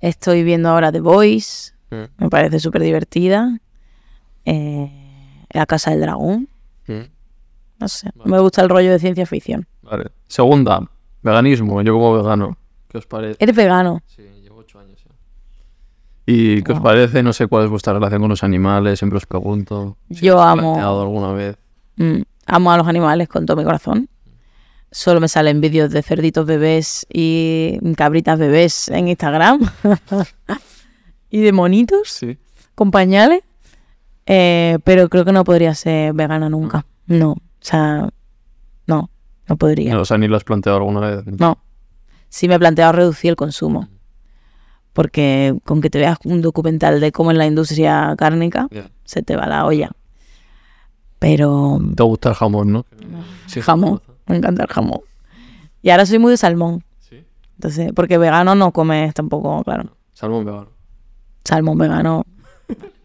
Speaker 1: estoy viendo ahora The Voice,
Speaker 2: Mm,
Speaker 1: me parece súper divertida. Eh, La Casa del Dragón,
Speaker 2: mm.
Speaker 1: no sé, me gusta el rollo de ciencia ficción.
Speaker 2: Vale. Segunda, veganismo. Yo como vegano. ¿Qué os parece?
Speaker 1: ¿Eres vegano?
Speaker 2: Sí, llevo ocho años ya. ¿Y qué os parece? No sé cuál es vuestra relación con los animales. Siempre os pregunto. si
Speaker 1: Yo
Speaker 2: os
Speaker 1: amo-
Speaker 2: alguna vez?
Speaker 1: Mm, amo a los animales con todo mi corazón. Solo me salen vídeos de cerditos bebés y cabritas bebés en Instagram. y de monitos
Speaker 2: Sí.
Speaker 1: con pañales. Eh, pero creo que no podría ser vegana nunca. No. O sea, no. No podría.
Speaker 2: O sea, ni lo has planteado alguna vez.
Speaker 1: No. Sí me he planteado reducir el consumo. Porque con que te veas un documental de cómo es la industria cárnica, se te va la olla. Pero
Speaker 2: Te gusta el jamón, ¿no? Sí,
Speaker 1: jamón, me encanta el jamón. Y ahora soy muy de salmón.
Speaker 2: Sí.
Speaker 1: Entonces, porque vegano no comes tampoco, claro.
Speaker 2: Salmón vegano.
Speaker 1: Salmón vegano.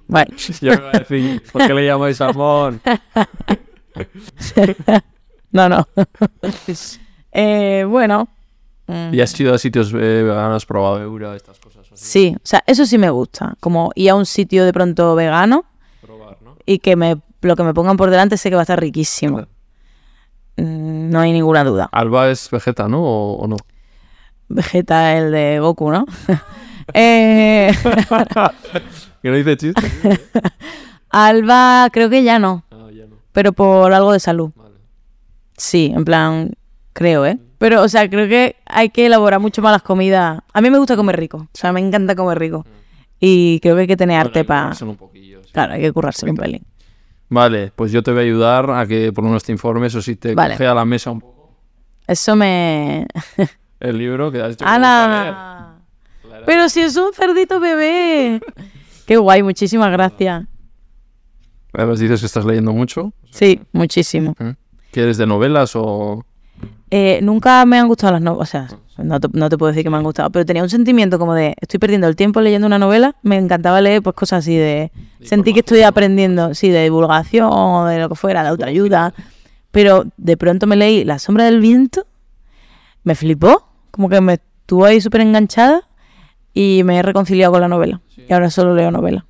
Speaker 1: Bueno,
Speaker 2: Yo me iba a decir, ¿por qué le llamáis salmón?
Speaker 1: no, no. Eh, bueno. mm,
Speaker 2: ¿Y has ido a sitios eh, veganos, probado Eura, estas cosas así?
Speaker 1: Sí, o sea, eso sí me gusta. Como ir a un sitio de pronto vegano
Speaker 2: Probar, ¿no?
Speaker 1: y que me lo que me pongan por delante sé que va a estar riquísimo. No hay ninguna duda.
Speaker 2: Alba es vegeta, ¿no? ¿O, o no?
Speaker 1: Vegeta el de Goku, ¿no? Eh,
Speaker 2: ¿Que no dice chiste?
Speaker 1: Alba creo que ya no,
Speaker 2: ah, ya no.
Speaker 1: pero por algo de salud.
Speaker 2: Vale.
Speaker 1: Sí, en plan, creo, ¿eh? Pero, o sea, creo que hay que elaborar mucho más las comidas. A mí me gusta comer rico, o sea, me encanta comer rico. Y creo que hay que tener arte
Speaker 2: Bueno,
Speaker 1: para... Claro, hay que currárselo un pelín.
Speaker 2: Vale, pues yo te voy a ayudar a que por lo menos te informes o si te
Speaker 1: Vale.
Speaker 2: coge a la mesa un poco
Speaker 1: Eso me...
Speaker 2: el libro que has gusta leer.
Speaker 1: ¡Hala! Pero si es un cerdito bebé. Qué guay, muchísimas gracias.
Speaker 2: Además dices que estás leyendo mucho.
Speaker 1: Sí, muchísimo.
Speaker 2: ¿eh? ¿Quieres de novelas o...?
Speaker 1: Eh, nunca me han gustado las novelas, o sea, no te, no te puedo decir que me han gustado, pero tenía un sentimiento como de, estoy perdiendo el tiempo leyendo una novela, me encantaba leer pues cosas así de, sentí que estoy aprendiendo, sí, de divulgación o de lo que fuera, de autoayuda, pero de pronto me leí La sombra del viento, me flipó, como que me estuvo ahí súper enganchada y me he reconciliado con la novela, y ahora solo leo novela,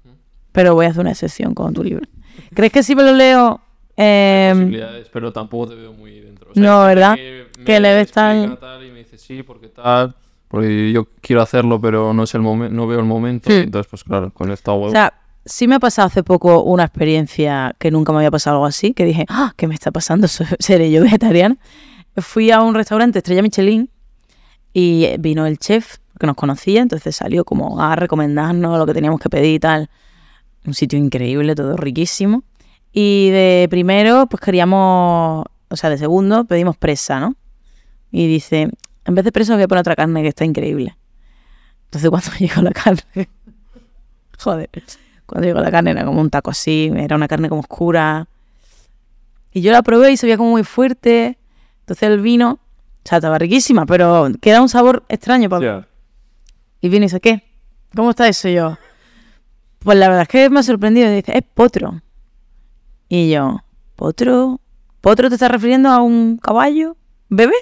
Speaker 1: pero voy a hacer una excepción con tu libro. ¿Crees que si me lo leo...
Speaker 2: posibilidades, pero tampoco te veo muy
Speaker 1: no, ¿verdad? Que le ves tan-
Speaker 2: tal y me dice sí, porque tal, porque yo quiero hacerlo, pero no es el momento, no veo el momento.
Speaker 1: Hmm.
Speaker 2: Entonces, pues claro, con esta web.
Speaker 1: O sea, sí me ha pasado hace poco una experiencia que nunca me había pasado algo así, que dije, ah, ¿qué me está pasando? ¿Seré yo vegetariana? Fui a un restaurante Estrella Michelin y vino el chef que nos conocía, entonces salió como a recomendarnos lo que teníamos que pedir y tal. Un sitio increíble, todo riquísimo. Y de primero, pues queríamos, o sea, de segundo pedimos presa, ¿no? Y dice, en vez de presa voy a poner otra carne que está increíble. Entonces cuando llegó la carne, joder, cuando llegó la carne era como un taco así, era una carne como oscura. Y yo la probé y se veía como muy fuerte. Entonces el vino, o sea, estaba riquísima, pero queda un sabor extraño para
Speaker 2: Ya.
Speaker 1: y viene y dice, ¿qué? ¿Cómo está eso? Y yo, pues la verdad es que me ha sorprendido. Y dice, es potro. Y yo, ¿potro? ¿Potro te estás refiriendo a un caballo? ¿Bebé?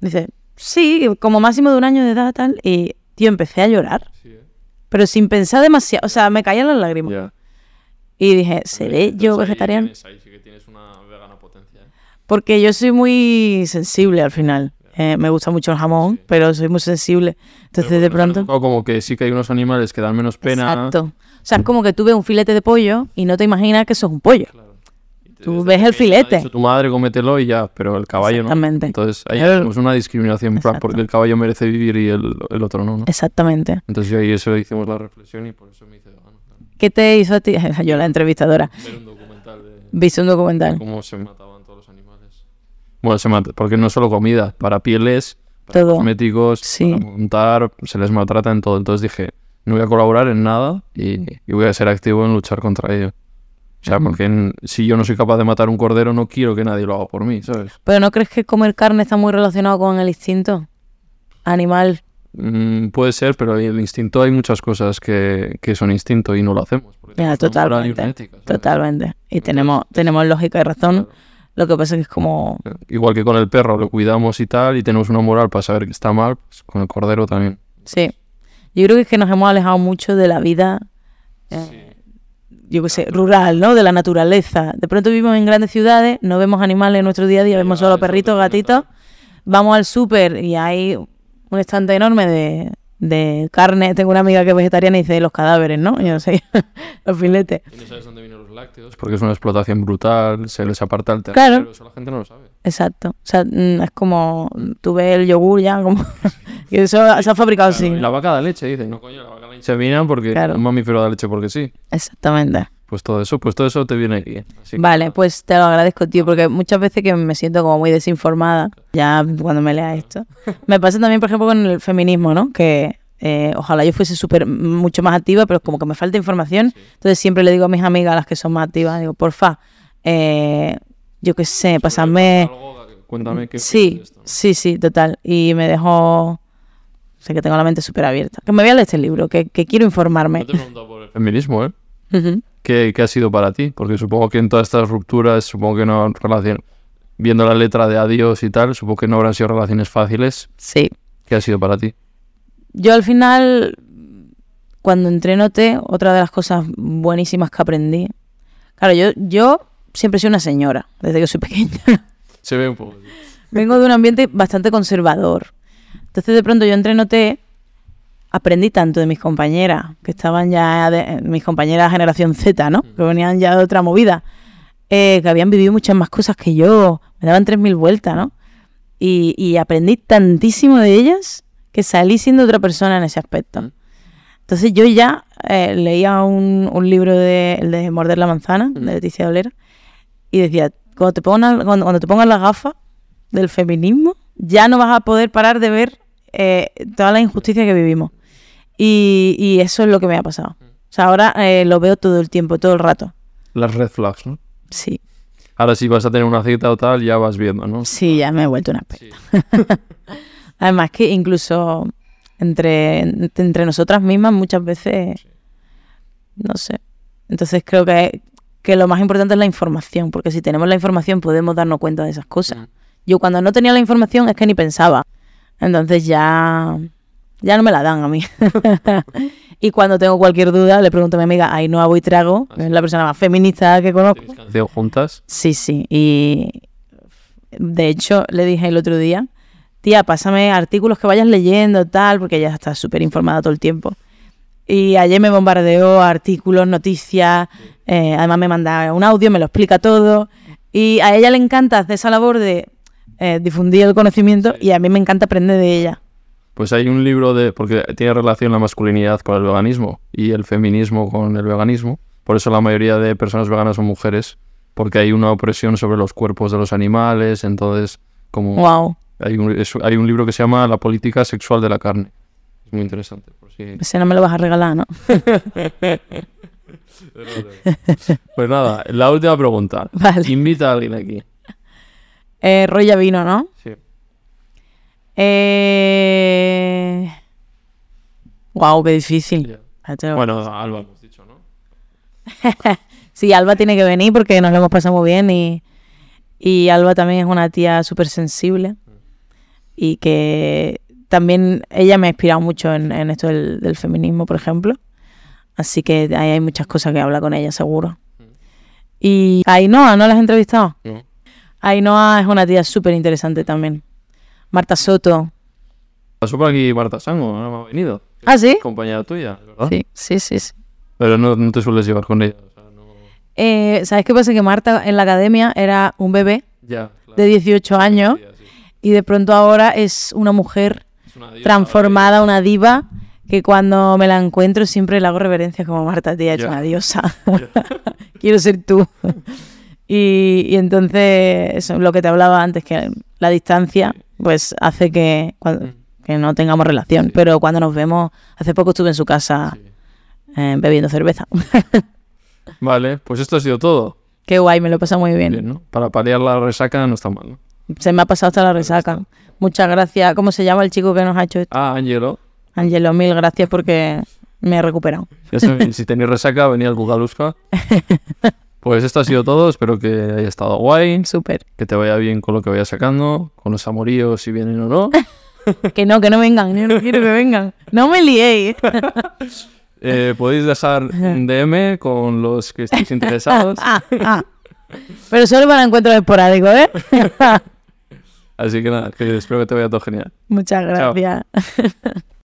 Speaker 1: Dice, sí, como máximo de un año de edad, tal. Y, tío, empecé a llorar.
Speaker 2: Sí, ¿eh?
Speaker 1: Pero sin pensar demasiado. O sea, me caían las lágrimas. Y dije, ¿seré yo
Speaker 2: Entonces ahí
Speaker 1: vegetariana?
Speaker 2: tienes- ahí sí que tienes una vegana potencia. ¿eh?
Speaker 1: Porque yo soy muy sensible al final. Eh, me gusta mucho el jamón, pero soy muy sensible. Entonces,
Speaker 2: Pero
Speaker 1: de pronto...
Speaker 2: tocado Como que sí que hay unos animales que dan menos pena.
Speaker 1: Exacto. O sea, es como que tú ves un filete de pollo y no te imaginas que eso es un pollo.
Speaker 2: Claro.
Speaker 1: Tú ves el filete.
Speaker 2: dicho Tu madre cómetelo y ya, pero el caballo no.
Speaker 1: Exactamente.
Speaker 2: Entonces ahí tenemos una discriminación, porque el caballo merece vivir y el, el otro no, ¿no?
Speaker 1: Exactamente.
Speaker 2: Entonces yo ahí eso hicimos la reflexión y por eso me hice claro.
Speaker 1: ¿Qué te hizo a ti? Yo, la entrevistadora.
Speaker 2: Ver un documental de,
Speaker 1: Viste un
Speaker 2: de
Speaker 1: documental.
Speaker 2: cómo se mataban todos los animales. Bueno, se mata, porque no solo comida, para pieles, para
Speaker 1: Todo.
Speaker 2: cosméticos,
Speaker 1: Sí.
Speaker 2: para montar, se les maltrata en todo. Entonces dije, no voy a colaborar en nada y, y voy a ser activo en luchar contra ello. Sea, porque si yo no soy capaz de matar un cordero, no quiero que nadie lo haga por mí, ¿sabes?
Speaker 1: ¿Pero no crees que comer carne está muy relacionado con el instinto animal?
Speaker 2: Mm, puede ser, pero el instinto hay muchas cosas que, que son instinto y no lo hacemos.
Speaker 1: totalmente. Totalmente. Y tenemos, tenemos lógica y razón. Lo que pasa es que es como...
Speaker 2: Igual que con el perro, lo cuidamos y tal, y tenemos una moral para saber que está mal, pues con el cordero también.
Speaker 1: Sí. Yo creo que es que nos hemos alejado mucho de la vida, eh, yo qué sé, rural, ¿no? De la naturaleza. De pronto vivimos en grandes ciudades, no vemos animales en nuestro día a día, vemos solo perritos, gatitos. Vamos al súper y hay un estante enorme de, de carne. Tengo una amiga que es vegetariana y dice los cadáveres, ¿no? Yo no sé, los filetes.
Speaker 2: Y no sabes dónde vienen los lácteos, porque es una explotación brutal, se les aparta el tercero,
Speaker 1: Claro.
Speaker 2: eso la gente no lo sabe.
Speaker 1: Exacto. O sea, mm, es como, tú ves el yogur ya, como... y eso se ha fabricado así.
Speaker 2: Y la vaca da leche, dicen. No, coño, la vaca la inseminan porque
Speaker 1: Claro.
Speaker 2: un mamífero da leche porque sí.
Speaker 1: Exactamente.
Speaker 2: Pues todo eso, pues todo eso te viene aquí. Así que
Speaker 1: Vale, pues te lo agradezco, tío, porque muchas veces que me siento como muy desinformada, ya cuando me lea esto. Me pasa también, por ejemplo, con el feminismo, ¿no? Que eh, ojalá yo fuese súper mucho más activa, pero como que me falta información. Entonces siempre le digo a mis amigas, las que son más activas, digo, porfa, eh, yo qué sé, pasadme...
Speaker 2: Cuéntame qué
Speaker 1: Sí,
Speaker 2: es esto.
Speaker 1: sí, sí, total. Y me dejo... Sé que tengo la mente súper abierta. Que me voy a leer este libro, que, que quiero informarme.
Speaker 2: No te he preguntado por el feminismo, ¿eh? ¿Qué, qué ha sido para ti? Porque supongo que en todas estas rupturas, supongo que no relación viendo la letra de adiós y tal, supongo que no habrán sido relaciones fáciles.
Speaker 1: Sí.
Speaker 2: ¿Qué ha sido para ti?
Speaker 1: Yo al final, cuando entré en OT, otra de las cosas buenísimas que aprendí. Claro, yo, yo siempre he sido una señora, desde que soy pequeña.
Speaker 2: Se ve un poco.
Speaker 1: Vengo de un ambiente bastante conservador. Entonces, de pronto yo entré en OT, aprendí tanto de mis compañeras, que estaban ya, de, mis compañeras generación Z, ¿no? Que venían ya de otra movida, eh, que habían vivido muchas más cosas que yo, me daban 3.000 vueltas, ¿no? Y, y aprendí tantísimo de ellas que salí siendo otra persona en ese aspecto. Entonces yo ya eh, leía un, un libro de, el de Morder la manzana, de Leticia Dolera, y decía, cuando te, pongas, cuando, cuando te pongas las gafas del feminismo, ya no vas a poder parar de ver eh, toda la injusticia que vivimos. Y, y eso es lo que me ha pasado. O sea, ahora eh, lo veo todo el tiempo, todo el rato.
Speaker 2: Las red flags, ¿no?
Speaker 1: Sí,
Speaker 2: Ahora si vas a tener una cita o tal, ya vas viendo, ¿no?
Speaker 1: sí, ya me he vuelto una experta. Además que incluso entre, entre nosotras mismas muchas veces, no sé. Entonces creo que, que lo más importante es la información, porque si tenemos la información podemos darnos cuenta de esas cosas.
Speaker 2: Mm.
Speaker 1: Yo cuando no tenía la información es que ni pensaba. Entonces ya, ya no me la dan a mí. y cuando tengo cualquier duda le pregunto a mi amiga Ainhoa Buitrago, que es la persona más feminista que conozco.
Speaker 2: ¿Tenéis canción juntas?
Speaker 1: Sí, sí. Y de hecho le dije el otro día, tía, pásame artículos que vayas leyendo, tal, porque ella está súper informada todo el tiempo. Y ayer me bombardeó artículos, noticias, eh, además me manda un audio, me lo explica todo. Y a ella le encanta hacer esa labor de eh, difundir el conocimiento y a mí me encanta aprender de ella.
Speaker 2: Pues hay un libro de... porque tiene relación la masculinidad con el veganismo y el feminismo con el veganismo. Por eso la mayoría de personas veganas son mujeres, porque hay una opresión sobre los cuerpos de los animales, entonces como...
Speaker 1: Wow.
Speaker 2: Hay un, es- hay un libro que se llama La política sexual de la carne. Es muy interesante. Por si...
Speaker 1: Ese no me lo vas a regalar, ¿no?
Speaker 2: Pues nada, la última pregunta.
Speaker 1: Vale.
Speaker 2: Invita a alguien aquí.
Speaker 1: Eh, Roy ya vino, ¿no?
Speaker 2: Sí.
Speaker 1: Eh... Wow, qué difícil.
Speaker 2: Bueno, Alba hemos dicho, ¿no?
Speaker 1: Sí, Alba tiene que venir porque nos lo hemos pasado muy bien y, y Alba también es una tía súper sensible y que también ella me ha inspirado mucho en, en esto del, del feminismo, por ejemplo. Así que ahí hay muchas cosas que habla con ella, seguro. Y Ainhoa, ¿no la has entrevistado?
Speaker 2: No.
Speaker 1: Ainhoa es una tía súper interesante también. Marta Soto.
Speaker 2: Pasó por aquí Marta Sango, no ha venido.
Speaker 1: ¿Ah, sí?
Speaker 2: Compañera tuya, ¿verdad?
Speaker 1: Sí, sí, sí. sí.
Speaker 2: Pero no, no te sueles llevar con ella. o sea, no-
Speaker 1: Eh, ¿Sabes qué pasa? Que Marta en la academia era un bebé
Speaker 2: Ya, claro.
Speaker 1: de 18 años
Speaker 2: Sí,
Speaker 1: y de pronto ahora es una mujer
Speaker 2: Es una diosa,
Speaker 1: transformada, una diva, que cuando me la encuentro siempre le hago reverencias como Marta, tía, es una diosa. Quiero ser tú. y, y entonces, eso lo que te hablaba antes, que la distancia pues hace que, cuando- que no tengamos relación. Pero cuando nos vemos, hace poco estuve en su casa eh, bebiendo cerveza.
Speaker 2: Vale, pues esto ha sido todo.
Speaker 1: Qué guay, me lo he pasado muy bien.
Speaker 2: Bien, ¿no? Para paliar la resaca no está mal, ¿no?
Speaker 1: Se me ha pasado hasta la resaca. Muchas gracias. ¿Cómo se llama el chico que nos ha hecho esto?
Speaker 2: Ah, Angelo.
Speaker 1: Angelo, mil gracias porque me he recuperado.
Speaker 2: Ya sabéis, si tenéis resaca, venid al Bugaluska. Pues esto ha sido todo. Espero que haya estado guay.
Speaker 1: Súper.
Speaker 2: Que te vaya bien con lo que vayas sacando. Con los amoríos, si vienen o no.
Speaker 1: Que no, que no vengan. Yo no quiero que vengan. No me liéis.
Speaker 2: Eh, podéis dejar un DM con los que estéis interesados.
Speaker 1: Ah, ah. Pero solo para encuentros esporádicos, ¿eh?
Speaker 2: Así que nada, que espero que te vaya todo genial.
Speaker 1: Muchas
Speaker 2: Chao.
Speaker 1: gracias.